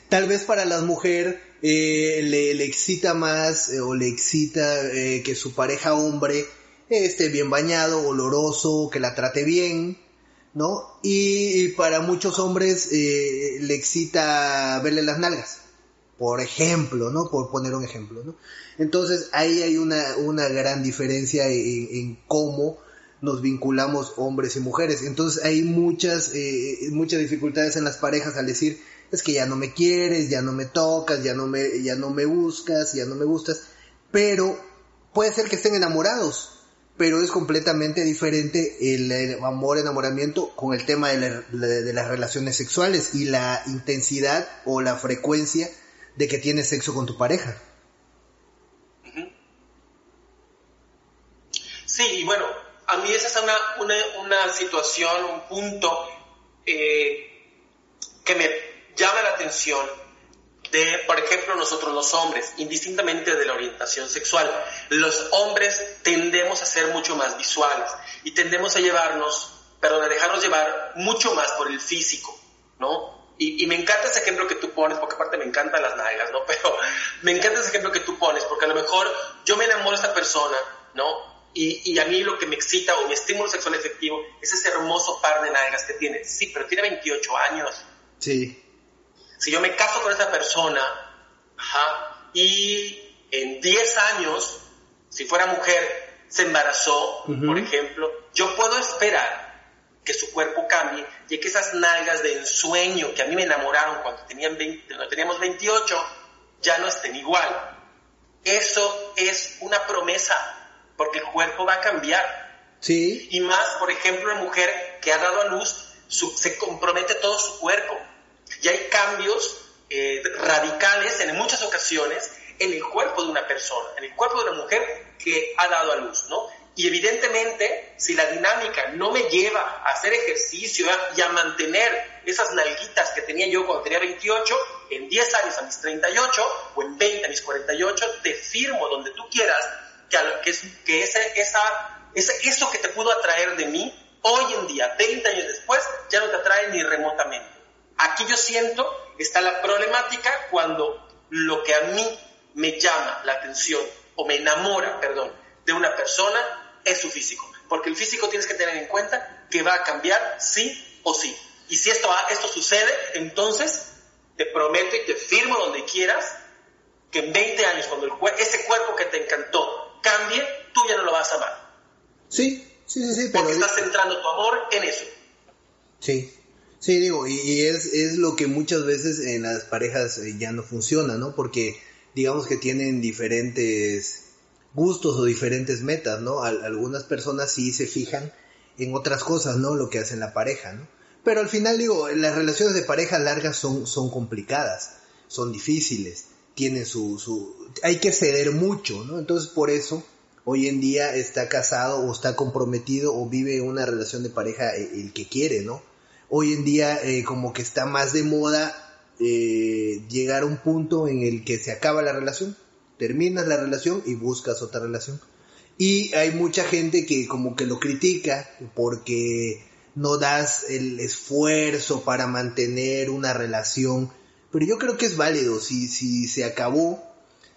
Tal vez para la mujer eh, le, excita más eh, o le excita eh, que su pareja hombre esté bien bañado, oloroso, que la trate bien, ¿no? Y, para muchos hombres le excita verle las nalgas, por ejemplo, ¿no? Por poner un ejemplo, ¿no? Entonces ahí hay una, una gran diferencia en, en cómo nos vinculamos hombres y mujeres. Entonces hay muchas, muchas dificultades en las parejas al decir, es que ya no me quieres, ya no me tocas, ya no me, ya no me buscas, ya no me gustas, pero puede ser que estén enamorados, pero es completamente diferente el amor, enamoramiento con el tema de, de, las relaciones sexuales y la intensidad o la frecuencia de que tienes sexo con tu pareja. Sí, y bueno, a mí esa es una, una, una situación, un punto eh, que me llama la atención de, por ejemplo, nosotros los hombres, indistintamente de la orientación sexual, los hombres tendemos a ser mucho más visuales y tendemos a llevarnos, perdón, a dejarnos llevar mucho más por el físico, ¿no? Y, me encanta ese ejemplo que tú pones, porque aparte me encantan las nalgas, ¿no? [laughs] Pero me encanta ese ejemplo que tú pones, porque a lo mejor yo me enamoro de esta persona, ¿no? Y, y, a mí lo que me excita o mi estímulo sexual efectivo es ese hermoso par de nalgas que tiene. Sí, pero tiene 28 años. Sí. Si yo me caso con esa persona y en 10 años, si fuera mujer, se embarazó, por ejemplo, yo puedo esperar que su cuerpo cambie y que esas nalgas de ensueño que a mí me enamoraron cuando, tenían cuando teníamos 28 ya no estén igual. Eso es una promesa, porque el cuerpo va a cambiar Sí. Y más, por ejemplo, una mujer que ha dado a luz, se compromete todo su cuerpo. Y hay cambios eh, radicales en muchas ocasiones en el cuerpo de una persona, en el cuerpo de una mujer que ha dado a luz, ¿no? Y evidentemente, si la dinámica no me lleva a hacer ejercicio y a mantener esas nalguitas que tenía yo cuando tenía 28, en 10 años a mis 38 o en 20 a mis 48, te firmo donde tú quieras que, que, ese, esa, ese, eso que te pudo atraer de mí, hoy en día, 20 años después, ya no te atrae ni remotamente. Aquí yo siento está la problemática cuando lo que a mí me llama la atención o me enamora, perdón, de una persona es su físico. Porque el físico tienes que tener en cuenta que va a cambiar sí o sí. Y si esto, esto sucede, entonces te prometo y te firmo donde quieras que en 20 años, cuando el, ese cuerpo que te encantó cambie, tú ya no lo vas a amar. Sí, sí, sí, sí. Porque estás centrando tu amor en eso. Sí. Sí, digo, y, es, es, lo que muchas veces en las parejas eh, ya no funciona, ¿no? Porque digamos que tienen diferentes gustos o diferentes metas, ¿no? algunas personas sí se fijan en otras cosas, ¿no? Lo que hace la pareja, ¿no? Pero al final digo, las relaciones de pareja largas son, son complicadas, son difíciles, tienen su, su... hay que ceder mucho, ¿no? Entonces por eso hoy en día está casado o está comprometido o vive una relación de pareja el, el que quiere, ¿no? Hoy en día eh, como que está más de moda eh, llegar a un punto en el que se acaba la relación, terminas la relación y buscas otra relación. Y hay mucha gente que como que lo critica porque no das el esfuerzo para mantener una relación. Pero yo creo que es válido. Si, si se acabó,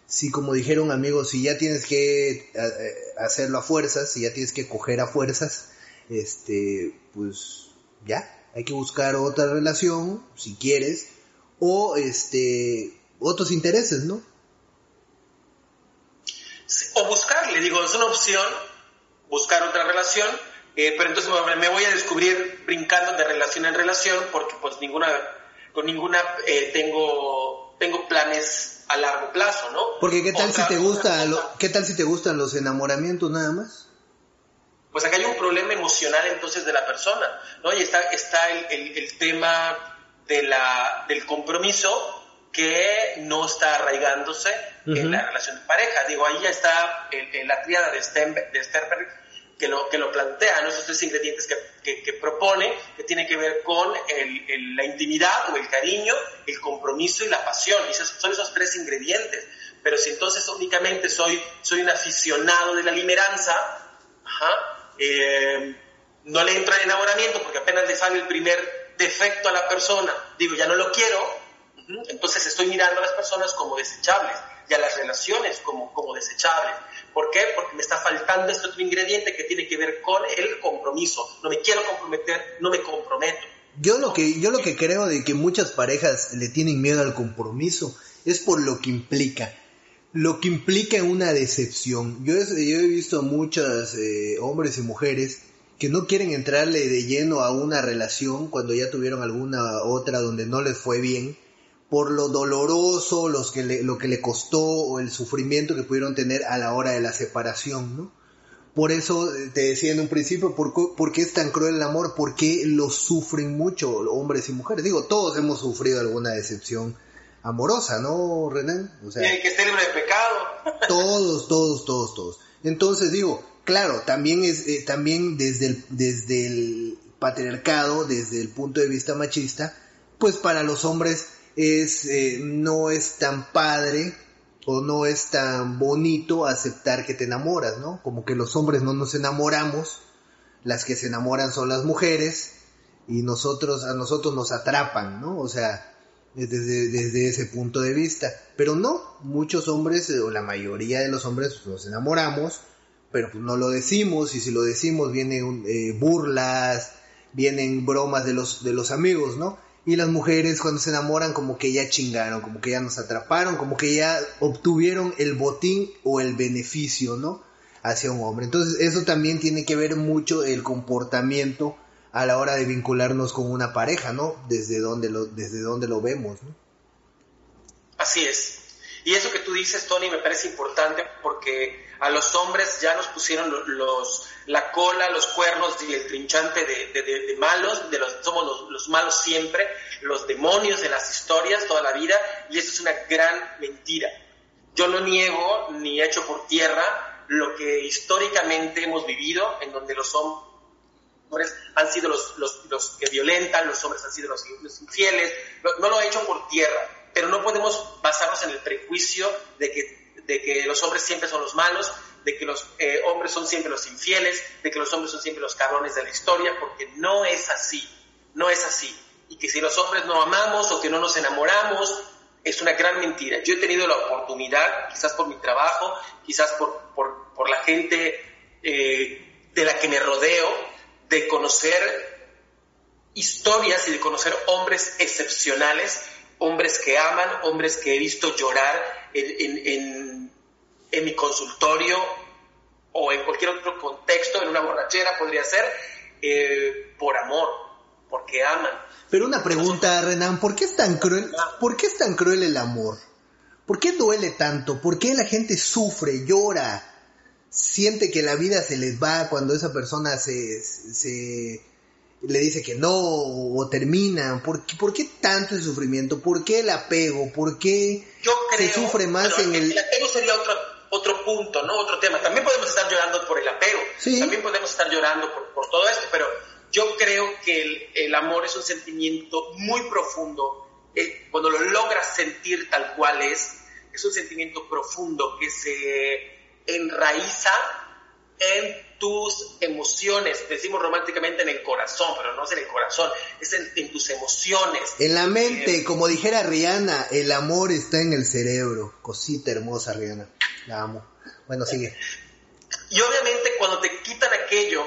si como dijeron amigos, si ya tienes que eh, hacerlo a fuerzas, si ya tienes que coger a fuerzas, este, pues ya, hay que buscar otra relación, si quieres, o este otros intereses, ¿no? O buscar, le digo, es una opción, buscar otra relación, eh, pero entonces me voy a descubrir brincando de relación en relación porque pues ninguna, con ninguna eh, tengo, tengo planes a largo plazo, ¿no? Porque qué tal si te gusta, qué tal si te gustan los enamoramientos nada más? Pues acá hay un problema emocional entonces de la persona, ¿no? Y está, está el, el tema de la, del compromiso que no está arraigándose en la relación de pareja. Digo, ahí ya está la triada de, Stenberg, de Sternberg que lo, que lo plantea, ¿no? esos tres ingredientes que, que, propone, que tiene que ver con el, la intimidad o el cariño, el compromiso y la pasión. Y esos, son esos tres ingredientes. Pero si entonces únicamente soy, soy un aficionado de la limeranza, eh, no le entra enamoramiento porque apenas le sale el primer defecto a la persona, digo, ya no lo quiero, entonces estoy mirando a las personas como desechables y a las relaciones como, como desechables. ¿Por qué? Porque me está faltando este otro ingrediente que tiene que ver con el compromiso. No me quiero comprometer, no me comprometo. Yo lo que, yo lo que creo de que muchas parejas le tienen miedo al compromiso es por lo que implica. Lo que implica una decepción. Yo, he visto muchos eh, hombres y mujeres que no quieren entrarle de lleno a una relación cuando ya tuvieron alguna otra donde no les fue bien, por lo doloroso, lo que le costó o el sufrimiento que pudieron tener a la hora de la separación, ¿no? Por eso eh, te decía en un principio, ¿por, qué es tan cruel el amor? ¿Por qué lo sufren mucho hombres y mujeres? Digo, todos hemos sufrido alguna decepción amorosa, ¿no, Renan? O sea, que esté libre de pecado. [laughs] Todos, todos, todos, todos. Entonces digo, claro, también es eh, también desde el, desde el patriarcado, desde el punto de vista machista, pues para los hombres es eh, no es tan padre o no es tan bonito aceptar que te enamoras, ¿no? Como que los hombres no nos enamoramos, las que se enamoran son las mujeres y nosotros a nosotros nos atrapan, ¿no? O sea, desde, desde ese punto de vista. Pero no, muchos hombres, o la mayoría de los hombres, nos enamoramos, pero pues no lo decimos y si lo decimos vienen eh, burlas, vienen bromas de los, de los amigos, ¿no? Y las mujeres cuando se enamoran como que ya chingaron, como que ya nos atraparon, como que ya obtuvieron el botín o el beneficio, ¿no? Hacia un hombre. Entonces eso también tiene que ver mucho el comportamiento a la hora de vincularnos con una pareja, ¿no? Desde donde lo, desde lo vemos, ¿no? Así es. Y eso que tú dices, Tony, me parece importante porque a los hombres ya nos pusieron los, la cola, los cuernos y el trinchante de, malos, de los, somos los, los, malos siempre, los demonios de las historias toda la vida, y eso es una gran mentira. Yo no niego ni echo por tierra lo que históricamente hemos vivido, en donde los hombres han sido los, los, los que violentan, los hombres han sido los, infieles, no, lo he hecho por tierra, pero no podemos basarnos en el prejuicio de que, de que los hombres siempre son los malos, de que los eh, hombres son siempre los infieles, de que los hombres son siempre los cabrones de la historia, porque no es así, no es así. Y que si los hombres no amamos o que no nos enamoramos, es una gran mentira. Yo he tenido la oportunidad, quizás por mi trabajo, quizás por, por, por la gente eh, de la que me rodeo, de conocer historias y de conocer hombres excepcionales, hombres que aman, hombres que he visto llorar en, en mi consultorio o en cualquier otro contexto, en una borrachera podría ser, eh, por amor, porque aman. Pero una pregunta, Renan, ¿por qué es tan cruel? ¿Por qué es tan cruel el amor? ¿Por qué duele tanto? ¿Por qué la gente sufre, llora, siente que la vida se les va cuando esa persona se, se le dice que no o termina? ¿Por qué, ¿Por qué tanto el sufrimiento? ¿Por qué el apego? ¿Por qué se sufre más en el... El apego sería otro, otro punto, ¿no? Otro tema. También podemos estar llorando por el apego, también podemos estar llorando por, por, todo esto, pero yo creo que el, el amor es un sentimiento muy profundo. Eh, cuando lo logras sentir tal cual es, es un sentimiento profundo que se enraiza en tus emociones, decimos románticamente en el corazón, pero no es en el corazón, es en, tus emociones. En la mente, eh, como dijera Rihanna, el amor está en el cerebro. Cosita hermosa, Rihanna. La amo. Bueno, sigue. Y obviamente cuando te quitan aquello,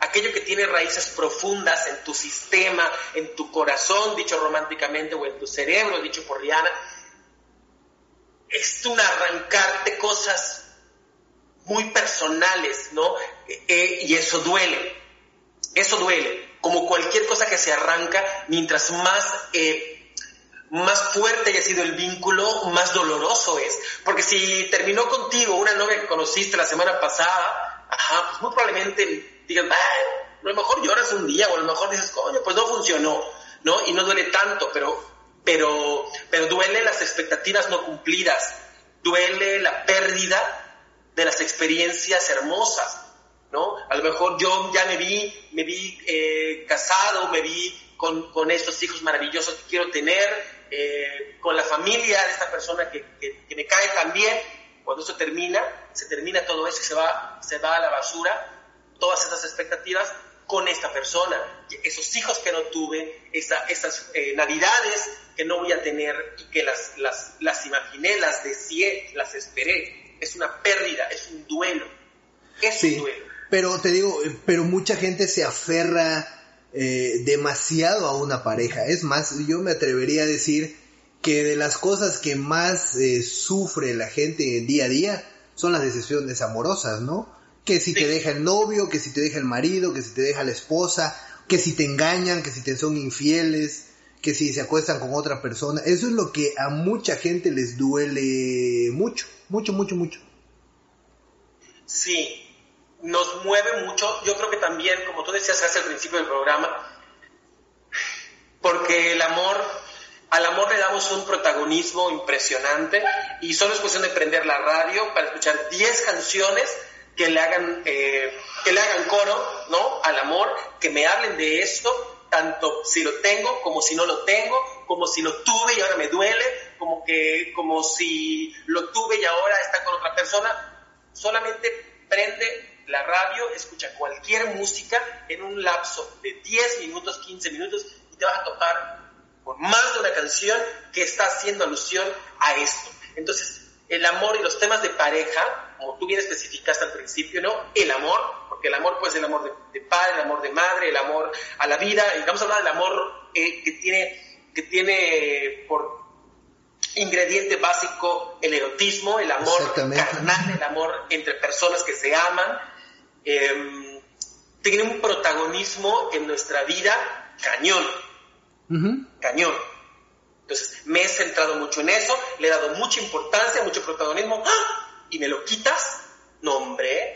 aquello que tiene raíces profundas en tu sistema, en tu corazón, dicho románticamente, o en tu cerebro, dicho por Rihanna, es un arrancarte cosas muy personales, ¿no? Eh, y eso duele, eso duele. Como cualquier cosa que se arranca, mientras más eh, más fuerte haya sido el vínculo, más doloroso es. Porque si terminó contigo una novia que conociste la semana pasada, ajá, pues muy probablemente digas, a lo mejor lloras un día o a lo mejor dices, coño, pues no funcionó, ¿no? Y no duele tanto, pero, pero, pero duele las expectativas no cumplidas, duele la pérdida de las experiencias hermosas, ¿no? A lo mejor yo ya me vi, me vi eh, casado, me vi con, con estos hijos maravillosos que quiero tener, eh, con la familia de esta persona que, que, me cae también, cuando eso termina, se termina todo eso y se va, se va a la basura, todas esas expectativas con esta persona, esos hijos que no tuve, esa, esas eh, navidades que no voy a tener y que las, las, las imaginé, las deseé, las esperé. Es una pérdida, es un duelo. Es un duelo. Pero te digo, pero mucha gente se aferra eh, demasiado a una pareja. Es más, yo me atrevería a decir que de las cosas que más eh, sufre la gente día a día son las decepciones amorosas, ¿no? Que si te deja el novio, que si te deja el marido, que si te deja la esposa, que si te engañan, que si te son infieles, que si se acuestan con otra persona. Eso es lo que a mucha gente les duele mucho, mucho, mucho, mucho. Sí, nos mueve mucho, yo creo que también, como tú decías hace al principio del programa, porque el amor, al amor le damos un protagonismo impresionante y solo es cuestión de prender la radio para escuchar 10 canciones que le hagan, eh, que le hagan coro, ¿no? Al amor, que me hablen de esto, tanto si lo tengo como si no lo tengo, como si lo tuve y ahora me duele, como que, como si lo tuve y ahora está con otra persona. Solamente prende la radio, escucha cualquier música en un lapso de 10 minutos, 15 minutos y te vas a tocar con más de una canción que está haciendo alusión a esto. Entonces, el amor y los temas de pareja, como tú bien especificaste al principio, ¿no? El amor, porque el amor puede ser el amor de, padre, el amor de madre, el amor a la vida, y vamos a hablar del amor eh, que, tiene, que tiene por ingrediente básico el erotismo, el amor carnal, el amor entre personas que se aman, eh, tiene un protagonismo en nuestra vida cañón. Cañón. Entonces, me he centrado mucho en eso, le he dado mucha importancia, mucho protagonismo, ¡ah! Y me lo quitas, no hombre,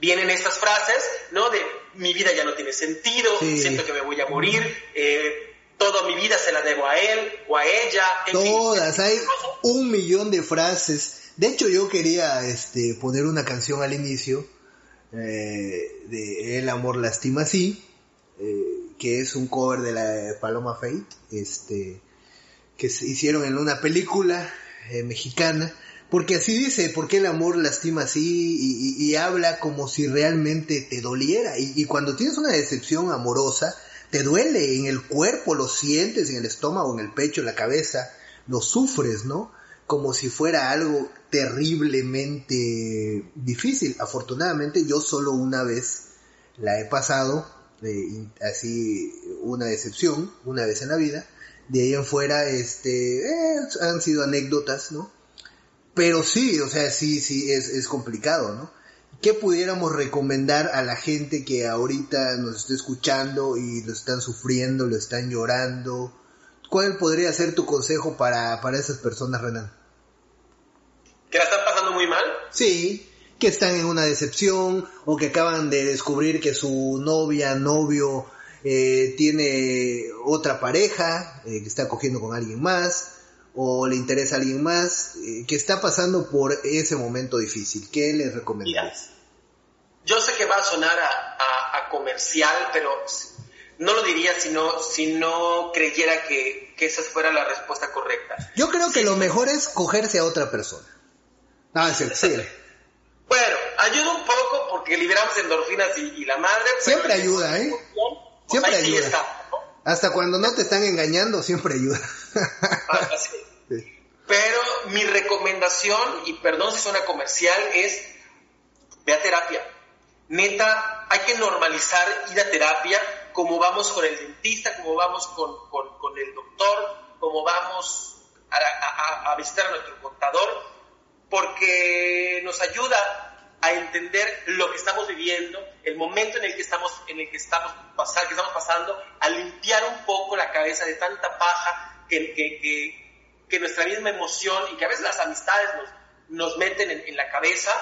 vienen estas frases, ¿no? De mi vida ya no tiene sentido, siento que me voy a morir, eh, toda mi vida se la debo a él o a ella. Todas, hay un millón de frases. De hecho, yo quería este, poner una canción al inicio eh, de El amor lastima así, eh, que es un cover de la Paloma Fate, este, que se hicieron en una película eh, mexicana. Porque así dice, porque el amor lastima así y, habla como si realmente te doliera. Y, y, cuando tienes una decepción amorosa, te duele en el cuerpo, lo sientes en el estómago, en el pecho, en la cabeza, lo sufres, ¿no? Como si fuera algo terriblemente difícil. Afortunadamente yo solo una vez la he pasado, así una decepción, una vez en la vida. De ahí en fuera, este, eh, han sido anécdotas, ¿no? Pero sí, o sea, sí, sí, es, es complicado, ¿no? ¿Qué pudiéramos recomendar a la gente que ahorita nos está escuchando y lo están sufriendo, lo están llorando? ¿Cuál podría ser tu consejo para, para esas personas, Renan? ¿Que la están pasando muy mal? Sí, que están en una decepción o que acaban de descubrir que su novia, novio eh, tiene otra pareja, eh, que está cogiendo con alguien más o le interesa a alguien más eh, que está pasando por ese momento difícil. ¿Qué les recomendarías? Yo sé que va a sonar a, comercial, pero no lo diría si no, si no creyera que, esa fuera la respuesta correcta. Yo creo que lo mejor es cogerse a otra persona. Ah, sí, sí. [laughs] bueno, ayuda un poco porque liberamos endorfinas y, la madre. Siempre ayuda, ¿eh? Siempre ayuda. Hasta cuando no te están engañando, siempre ayuda. Ah, Pero mi recomendación, y perdón si suena comercial, es ve a terapia. Neta, hay que normalizar ir a terapia como vamos con el dentista, como vamos con, el doctor, como vamos a, a visitar a nuestro contador, porque nos ayuda a entender lo que estamos viviendo, el momento en el que estamos, en el que estamos, pasando, a limpiar un poco la cabeza de tanta paja que, que, que, nuestra misma emoción y que a veces las amistades nos, nos meten en, la cabeza,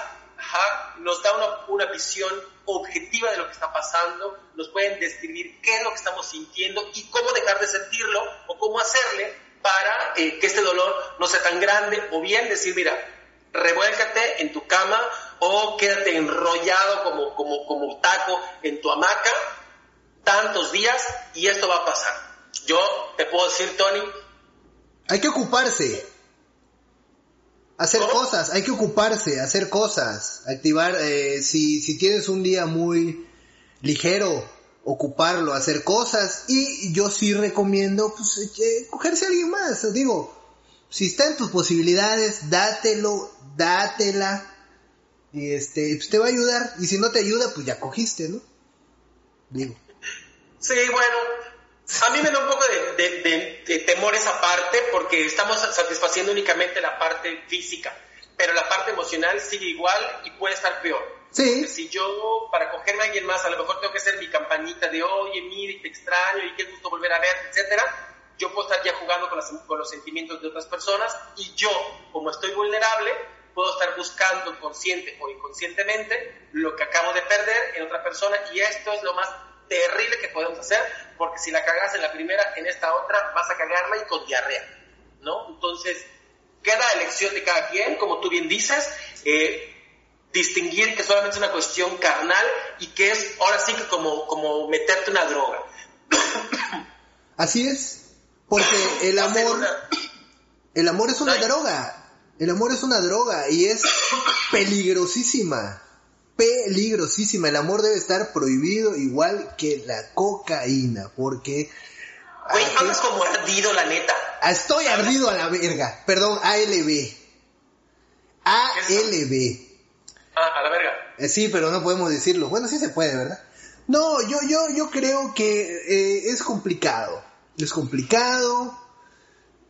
nos da una, una, visión objetiva de lo que está pasando, nos pueden describir qué es lo que estamos sintiendo y cómo dejar de sentirlo o cómo hacerle para eh, que este dolor no sea tan grande o bien decir, mira, revuélcate en tu cama o quédate enrollado como, como, como taco en tu hamaca tantos días y esto va a pasar. Yo te puedo decir, Tony. Hay que ocuparse. Hacer cosas, hay que ocuparse, hacer cosas, activar, eh, si, si tienes un día muy ligero, ocuparlo, hacer cosas y yo sí recomiendo pues, eh, cogerse a alguien más, digo, si está en tus posibilidades, dátelo, dátela, y este, pues te va a ayudar, y si no te ayuda, pues ya cogiste, ¿no? Digo. Sí, bueno, a mí me da un poco de, temor esa parte, porque estamos satisfaciendo únicamente la parte física, pero la parte emocional sigue igual y puede estar peor. Sí. Si yo, para cogerme a alguien más, a lo mejor tengo que hacer mi campanita de, oye, mire, te extraño y qué gusto volver a ver, etcétera, yo puedo estar ya jugando con, con los sentimientos de otras personas y yo, como estoy vulnerable, puedo estar buscando consciente o inconscientemente lo que acabo de perder en otra persona y esto es lo más terrible que podemos hacer porque si la cagas en la primera, en esta otra vas a cagarla y con diarrea, ¿no? Entonces, queda elección de cada quien, como tú bien dices, eh, distinguir que solamente es una cuestión carnal y que es ahora sí que como, como meterte una droga. [coughs] Así es, porque [laughs] el amor, el amor es una droga. El amor es una droga y es peligrosísima. Peligrosísima. El amor debe estar prohibido igual que la cocaína, porque... Güey, hablas como ardido, la neta. Ah, estoy ardido a la verga. Perdón, ALB. ALB. Ah, a la verga. Eh, sí, pero no podemos decirlo. Bueno, sí se puede, ¿verdad? No, yo, yo, yo creo que eh, es complicado es complicado,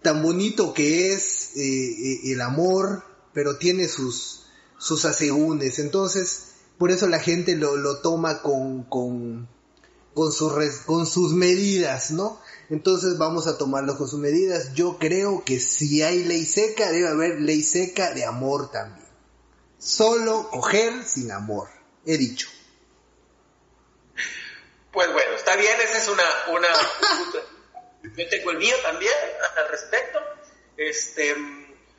tan bonito que es eh, eh, el amor, pero tiene sus, sus asegúnes. Entonces, por eso la gente lo, lo toma con, con, con, sus con sus medidas, ¿no? Entonces vamos a tomarlo con sus medidas. Yo creo que si hay ley seca, debe haber ley seca de amor también. Solo coger sin amor. he dicho. Pues bueno, está bien, esa es una... una [laughs] yo tengo el mío también al respecto. Este,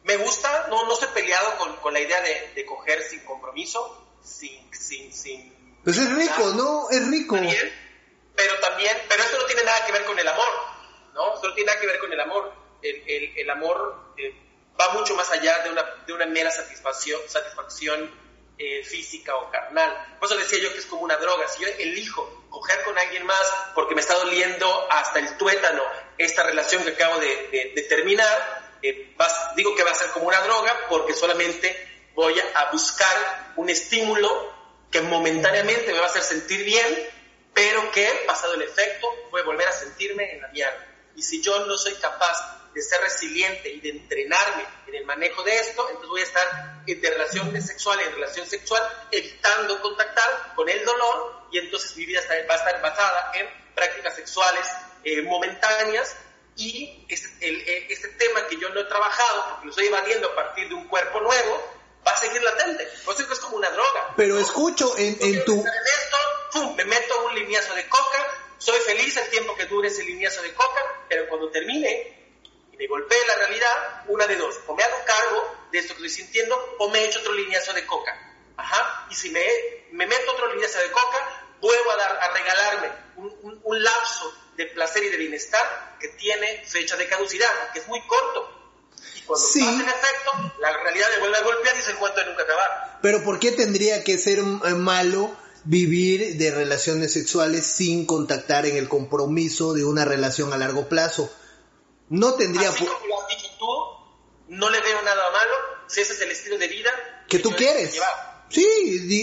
me gusta, no, no estoy peleado con, con la idea de, de, coger sin compromiso, sin... sin, sin pues es rico, ¿no? Es rico. Bien, pero también, pero esto no tiene nada que ver con el amor, ¿no? Esto no tiene nada que ver con el amor. El, el, el amor eh, va mucho más allá de una, de una mera satisfacción, satisfacción eh, física o carnal. Por eso decía yo que es como una droga. Si yo elijo coger con alguien más porque me está doliendo hasta el tuétano esta relación que acabo de, terminar, eh, digo que va a ser como una droga porque solamente voy a buscar un estímulo que momentáneamente me va a hacer sentir bien, pero que, pasado el efecto, voy a volver a sentirme en la mierda. Y si yo no soy capaz de ser resiliente y de entrenarme en el manejo de esto, entonces voy a estar de relación sexual en relación sexual, evitando contactar con el dolor y entonces mi vida va a estar basada en prácticas sexuales eh, momentáneas y este, eh, este, tema que yo no he trabajado, porque lo estoy evadiendo a partir de un cuerpo nuevo, va a seguir latente. Por eso es como una droga. Pero escucho en, en tu... Me meto, me meto un lineazo de coca, soy feliz el tiempo que dure ese lineazo de coca, pero cuando termine me golpee la realidad, una de dos, o me hago cargo de esto que estoy sintiendo, o me echo otro lineazo de coca. Ajá, y si me, me meto otro lineazo de coca, vuelvo a, dar, a regalarme un, un, lapso de placer y de bienestar que tiene fecha de caducidad, que es muy corto. Y cuando sí. pasa el efecto, la realidad le vuelve a golpear y se encuentra de nunca acabar. Pero ¿por qué tendría que ser eh, malo vivir de relaciones sexuales sin contactar en el compromiso de una relación a largo plazo? No tendría... Así como lo has dicho tú, no le veo nada malo, si ese es el estilo de vida que, tú quieres. Sí,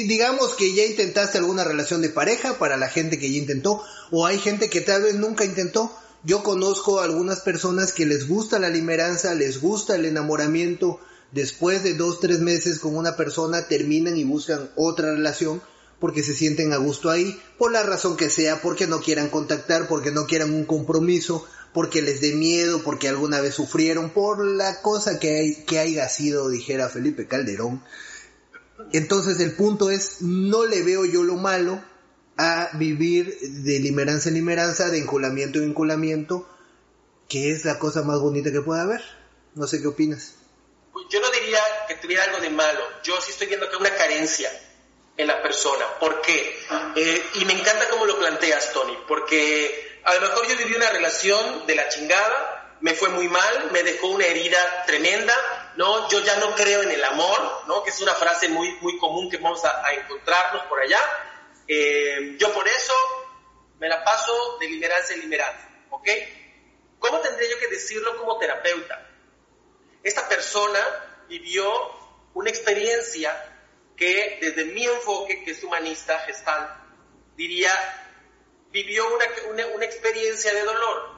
digamos que ya intentaste alguna relación de pareja para la gente que ya intentó, o hay gente que tal vez nunca intentó. Yo conozco a algunas personas que les gusta la limeranza, les gusta el enamoramiento, después de dos, tres meses con una persona terminan y buscan otra relación porque se sienten a gusto ahí, por la razón que sea, porque no quieran contactar, porque no quieran un compromiso, porque les dé miedo, porque alguna vez sufrieron, por la cosa que, hay, que haya sido, dijera Felipe Calderón. Entonces el punto es, no le veo yo lo malo a vivir de limeranza en limeranza, de enculamiento en enculamiento, que es la cosa más bonita que puede haber. No sé qué opinas. Yo no diría que tuviera algo de malo, yo sí estoy viendo que hay una carencia en la persona. ¿Por qué? Eh, y me encanta cómo lo planteas, Tony, porque a lo mejor yo viví una relación de la chingada, me fue muy mal, me dejó una herida tremenda, ¿no? Yo ya no creo en el amor, ¿no? Que es una frase muy, muy común que vamos a, encontrarnos por allá. Eh, yo por eso me la paso de lideranza en ¿ok? ¿Cómo tendría yo que decirlo como terapeuta? Esta persona vivió una experiencia que desde mi enfoque, que es humanista, gestal, diría vivió una, una, experiencia de dolor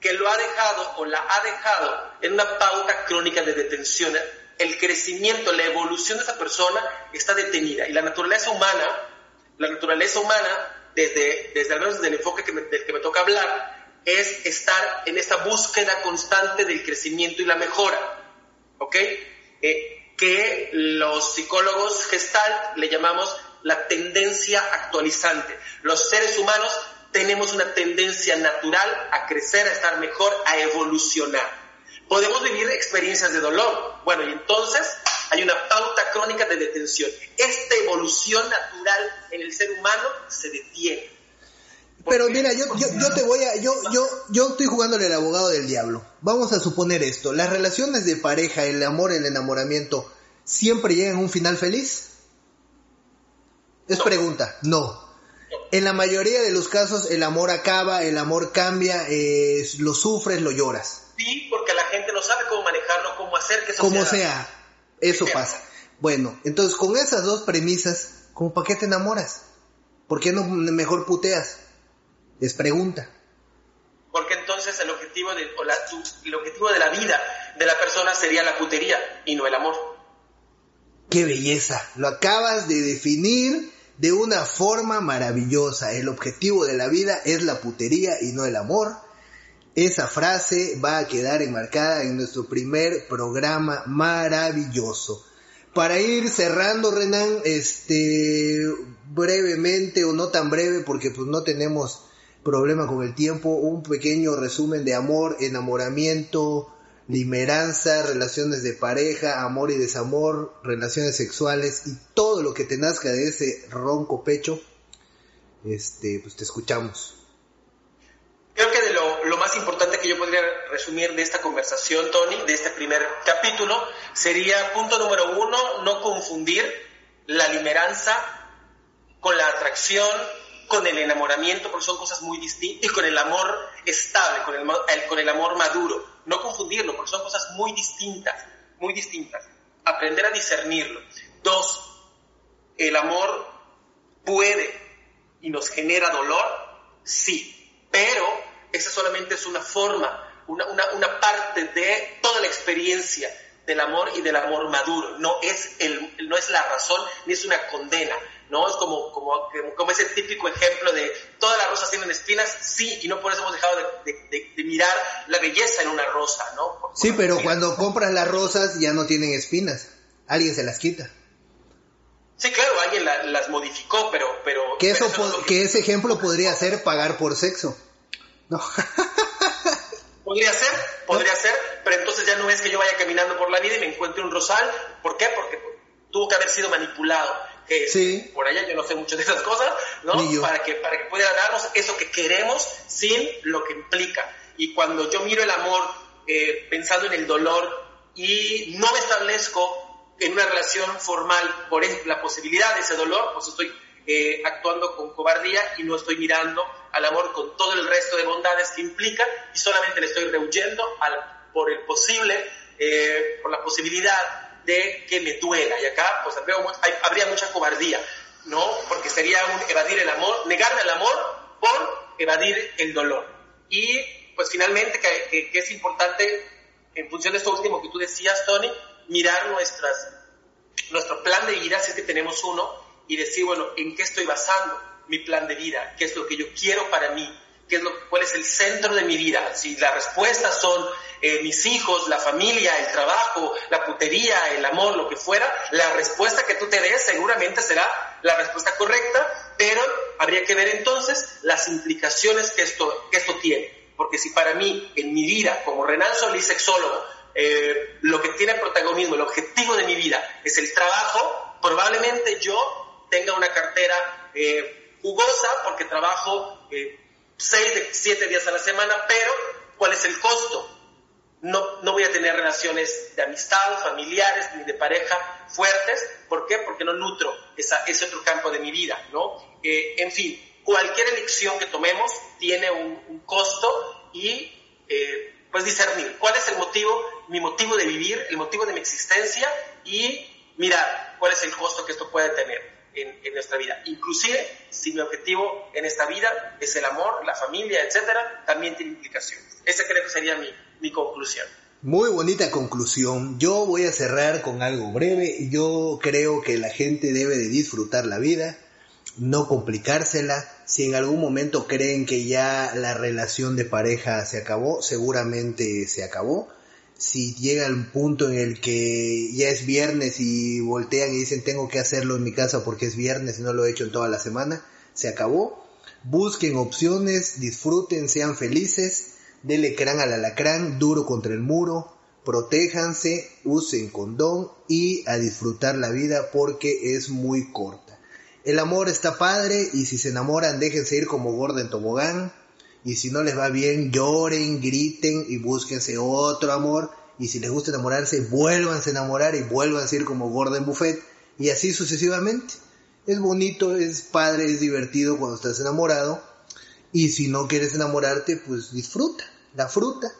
que lo ha dejado o la ha dejado en una pauta crónica de detención. El crecimiento, la evolución de esa persona está detenida. Y la naturaleza humana, la naturaleza humana, desde, desde al menos desde el enfoque que del que me toca hablar, es estar en esta búsqueda constante del crecimiento y la mejora. ¿Ok? Eh, que los psicólogos gestal le llamamos la tendencia actualizante. Los seres humanos tenemos una tendencia natural a crecer, a estar mejor, a evolucionar. Podemos vivir experiencias de dolor. Bueno, y entonces hay una pauta crónica de detención. Esta evolución natural en el ser humano se detiene. Pero mira, yo, yo, yo, te voy a, yo, yo, yo estoy jugándole el abogado del diablo. Vamos a suponer esto, las relaciones de pareja, el amor, el enamoramiento, ¿siempre llegan a un final feliz? Es pregunta, no. En la mayoría de los casos el amor acaba, el amor cambia, eh, lo sufres, lo lloras. Sí, porque la gente no sabe cómo manejarlo, cómo hacer que eso Como sea, eso pasa. Bueno, entonces con esas dos premisas, ¿cómo para qué te enamoras? ¿Por qué no mejor puteas? Es pregunta. Porque entonces el objetivo de, la, el objetivo de la vida de la persona sería la putería y no el amor. ¡Qué belleza! Lo acabas de definir de una forma maravillosa. El objetivo de la vida es la putería y no el amor. Esa frase va a quedar enmarcada en nuestro primer programa maravilloso. Para ir cerrando, Renan, este, brevemente o no tan breve, porque pues no tenemos problema con el tiempo, un pequeño resumen de amor, enamoramiento, limeranza, relaciones de pareja, amor y desamor, relaciones sexuales y todo lo que te nazca de ese ronco pecho, este, pues te escuchamos. Creo que de lo, lo, más importante que yo podría resumir de esta conversación, Tony, de este primer capítulo, sería punto número uno, no confundir la limeranza con la atracción, con el enamoramiento, porque son cosas muy distintas, y con el amor estable, con el, con el amor maduro. No confundirlo, porque son cosas muy distintas, muy distintas. Aprender a discernirlo. Dos, el amor puede y nos genera dolor, sí, pero esa solamente es una forma, una, una, una parte de toda la experiencia del amor y del amor maduro. No es, el, no es la razón ni es una condena. ¿No? Es como, como, como ese típico ejemplo de todas las rosas tienen espinas, sí, y no por eso hemos dejado de, de, mirar la belleza en una rosa, ¿no? sí, pero cuando compras las rosas ya no tienen espinas, alguien se las quita. Sí, claro, alguien las modificó, pero... pero que, eso, que ese ejemplo podría ser pagar por sexo. No. [laughs] podría ser, podría ser, pero entonces ya no es que yo vaya caminando por la vida y me encuentre un rosal. ¿Por qué? Porque tuvo que haber sido manipulado sí. por allá yo no sé mucho de esas cosas, ¿no? Para que, para que pueda darnos eso que queremos sin lo que implica. Y cuando yo miro el amor eh, pensando en el dolor y no me establezco en una relación formal por la posibilidad de ese dolor, pues estoy eh, actuando con cobardía y no estoy mirando al amor con todo el resto de bondades que implica y solamente le estoy rehuyendo al, por el posible, eh, por la posibilidad de que me duela. Y acá pues habría mucha cobardía, ¿no? Porque sería un evadir el amor, negarme el amor por evadir el dolor. Y pues finalmente que, es importante, en función de esto último que tú decías, Tony, mirar nuestras, nuestro plan de vida, si es que tenemos uno, y decir, bueno, ¿en qué estoy basando mi plan de vida? ¿Qué es lo que yo quiero para mí? ¿Qué es lo, ¿Cuál es el centro de mi vida? Si las respuestas son eh, mis hijos, la familia, el trabajo, la putería, el amor, lo que fuera, la respuesta que tú te des seguramente será la respuesta correcta, pero habría que ver entonces las implicaciones que esto, que esto tiene. Porque si para mí, en mi vida, como Renan Solís, sexólogo, eh, lo que tiene protagonismo, el objetivo de mi vida es el trabajo, probablemente yo tenga una cartera eh, jugosa porque trabajo seis, siete días a la semana, pero ¿cuál es el costo? No, no voy a tener relaciones de amistad, familiares, ni de pareja fuertes. ¿Por qué? Porque no nutro esa, ese otro campo de mi vida, ¿no? Eh, en fin, cualquier elección que tomemos tiene un, costo y eh, pues discernir cuál es el motivo, mi motivo de vivir, el motivo de mi existencia y mirar cuál es el costo que esto puede tener en, nuestra vida. Inclusive, si mi objetivo en esta vida es el amor, la familia, etcétera, también tiene implicaciones. Esa creo que sería mi, mi conclusión. Muy bonita conclusión. Yo voy a cerrar con algo breve. Yo creo que la gente debe de disfrutar la vida, no complicársela. Si en algún momento creen que ya la relación de pareja se acabó, seguramente se acabó si llega el punto en el que ya es viernes y voltean y dicen tengo que hacerlo en mi casa porque es viernes y no lo he hecho en toda la semana, se acabó. Busquen opciones, disfruten, sean felices, denle crán al alacrán, duro contra el muro, protéjanse, usen condón y a disfrutar la vida porque es muy corta. El amor está padre y si se enamoran déjense ir como gorda en tobogán y si no les va bien, lloren, griten y búsquense otro amor. Y si les gusta enamorarse, vuélvanse a enamorar y vuelvan a ir como Gordon Buffet. Y así sucesivamente. Es bonito, es padre, es divertido cuando estás enamorado. Y si no quieres enamorarte, pues disfruta la fruta.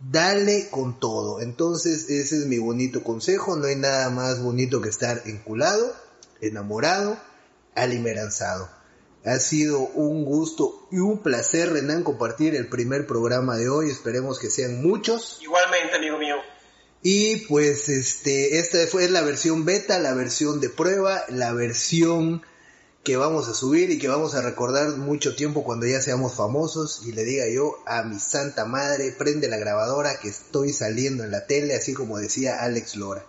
Dale con todo. Entonces ese es mi bonito consejo. No hay nada más bonito que estar enculado, enamorado, alimeranzado. Ha sido un gusto y un placer, Renan, compartir el primer programa de hoy. Esperemos que sean muchos. Igualmente, amigo mío. Y pues este, esta fue la versión beta, la versión de prueba, la versión que vamos a subir y que vamos a recordar mucho tiempo cuando ya seamos famosos y le diga yo a mi santa madre, prende la grabadora que estoy saliendo en la tele, así como decía Alex Lora.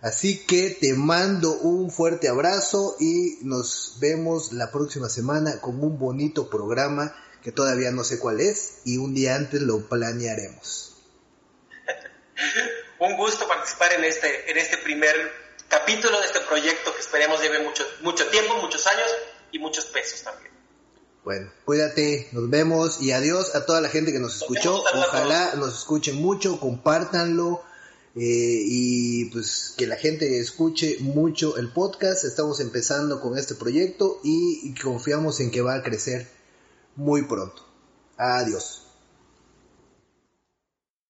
Así que te mando un fuerte abrazo y nos vemos la próxima semana con un bonito programa que todavía no sé cuál es y un día antes lo planearemos. [laughs] un gusto participar en este, en este primer capítulo de este proyecto que esperemos lleve mucho, mucho tiempo, muchos años y muchos pesos también. Bueno, cuídate, nos vemos y adiós a toda la gente que nos escuchó. Ojalá nos escuchen mucho, compártanlo eh, y pues que la gente escuche mucho el podcast. Estamos empezando con este proyecto y confiamos en que va a crecer muy pronto. Adiós.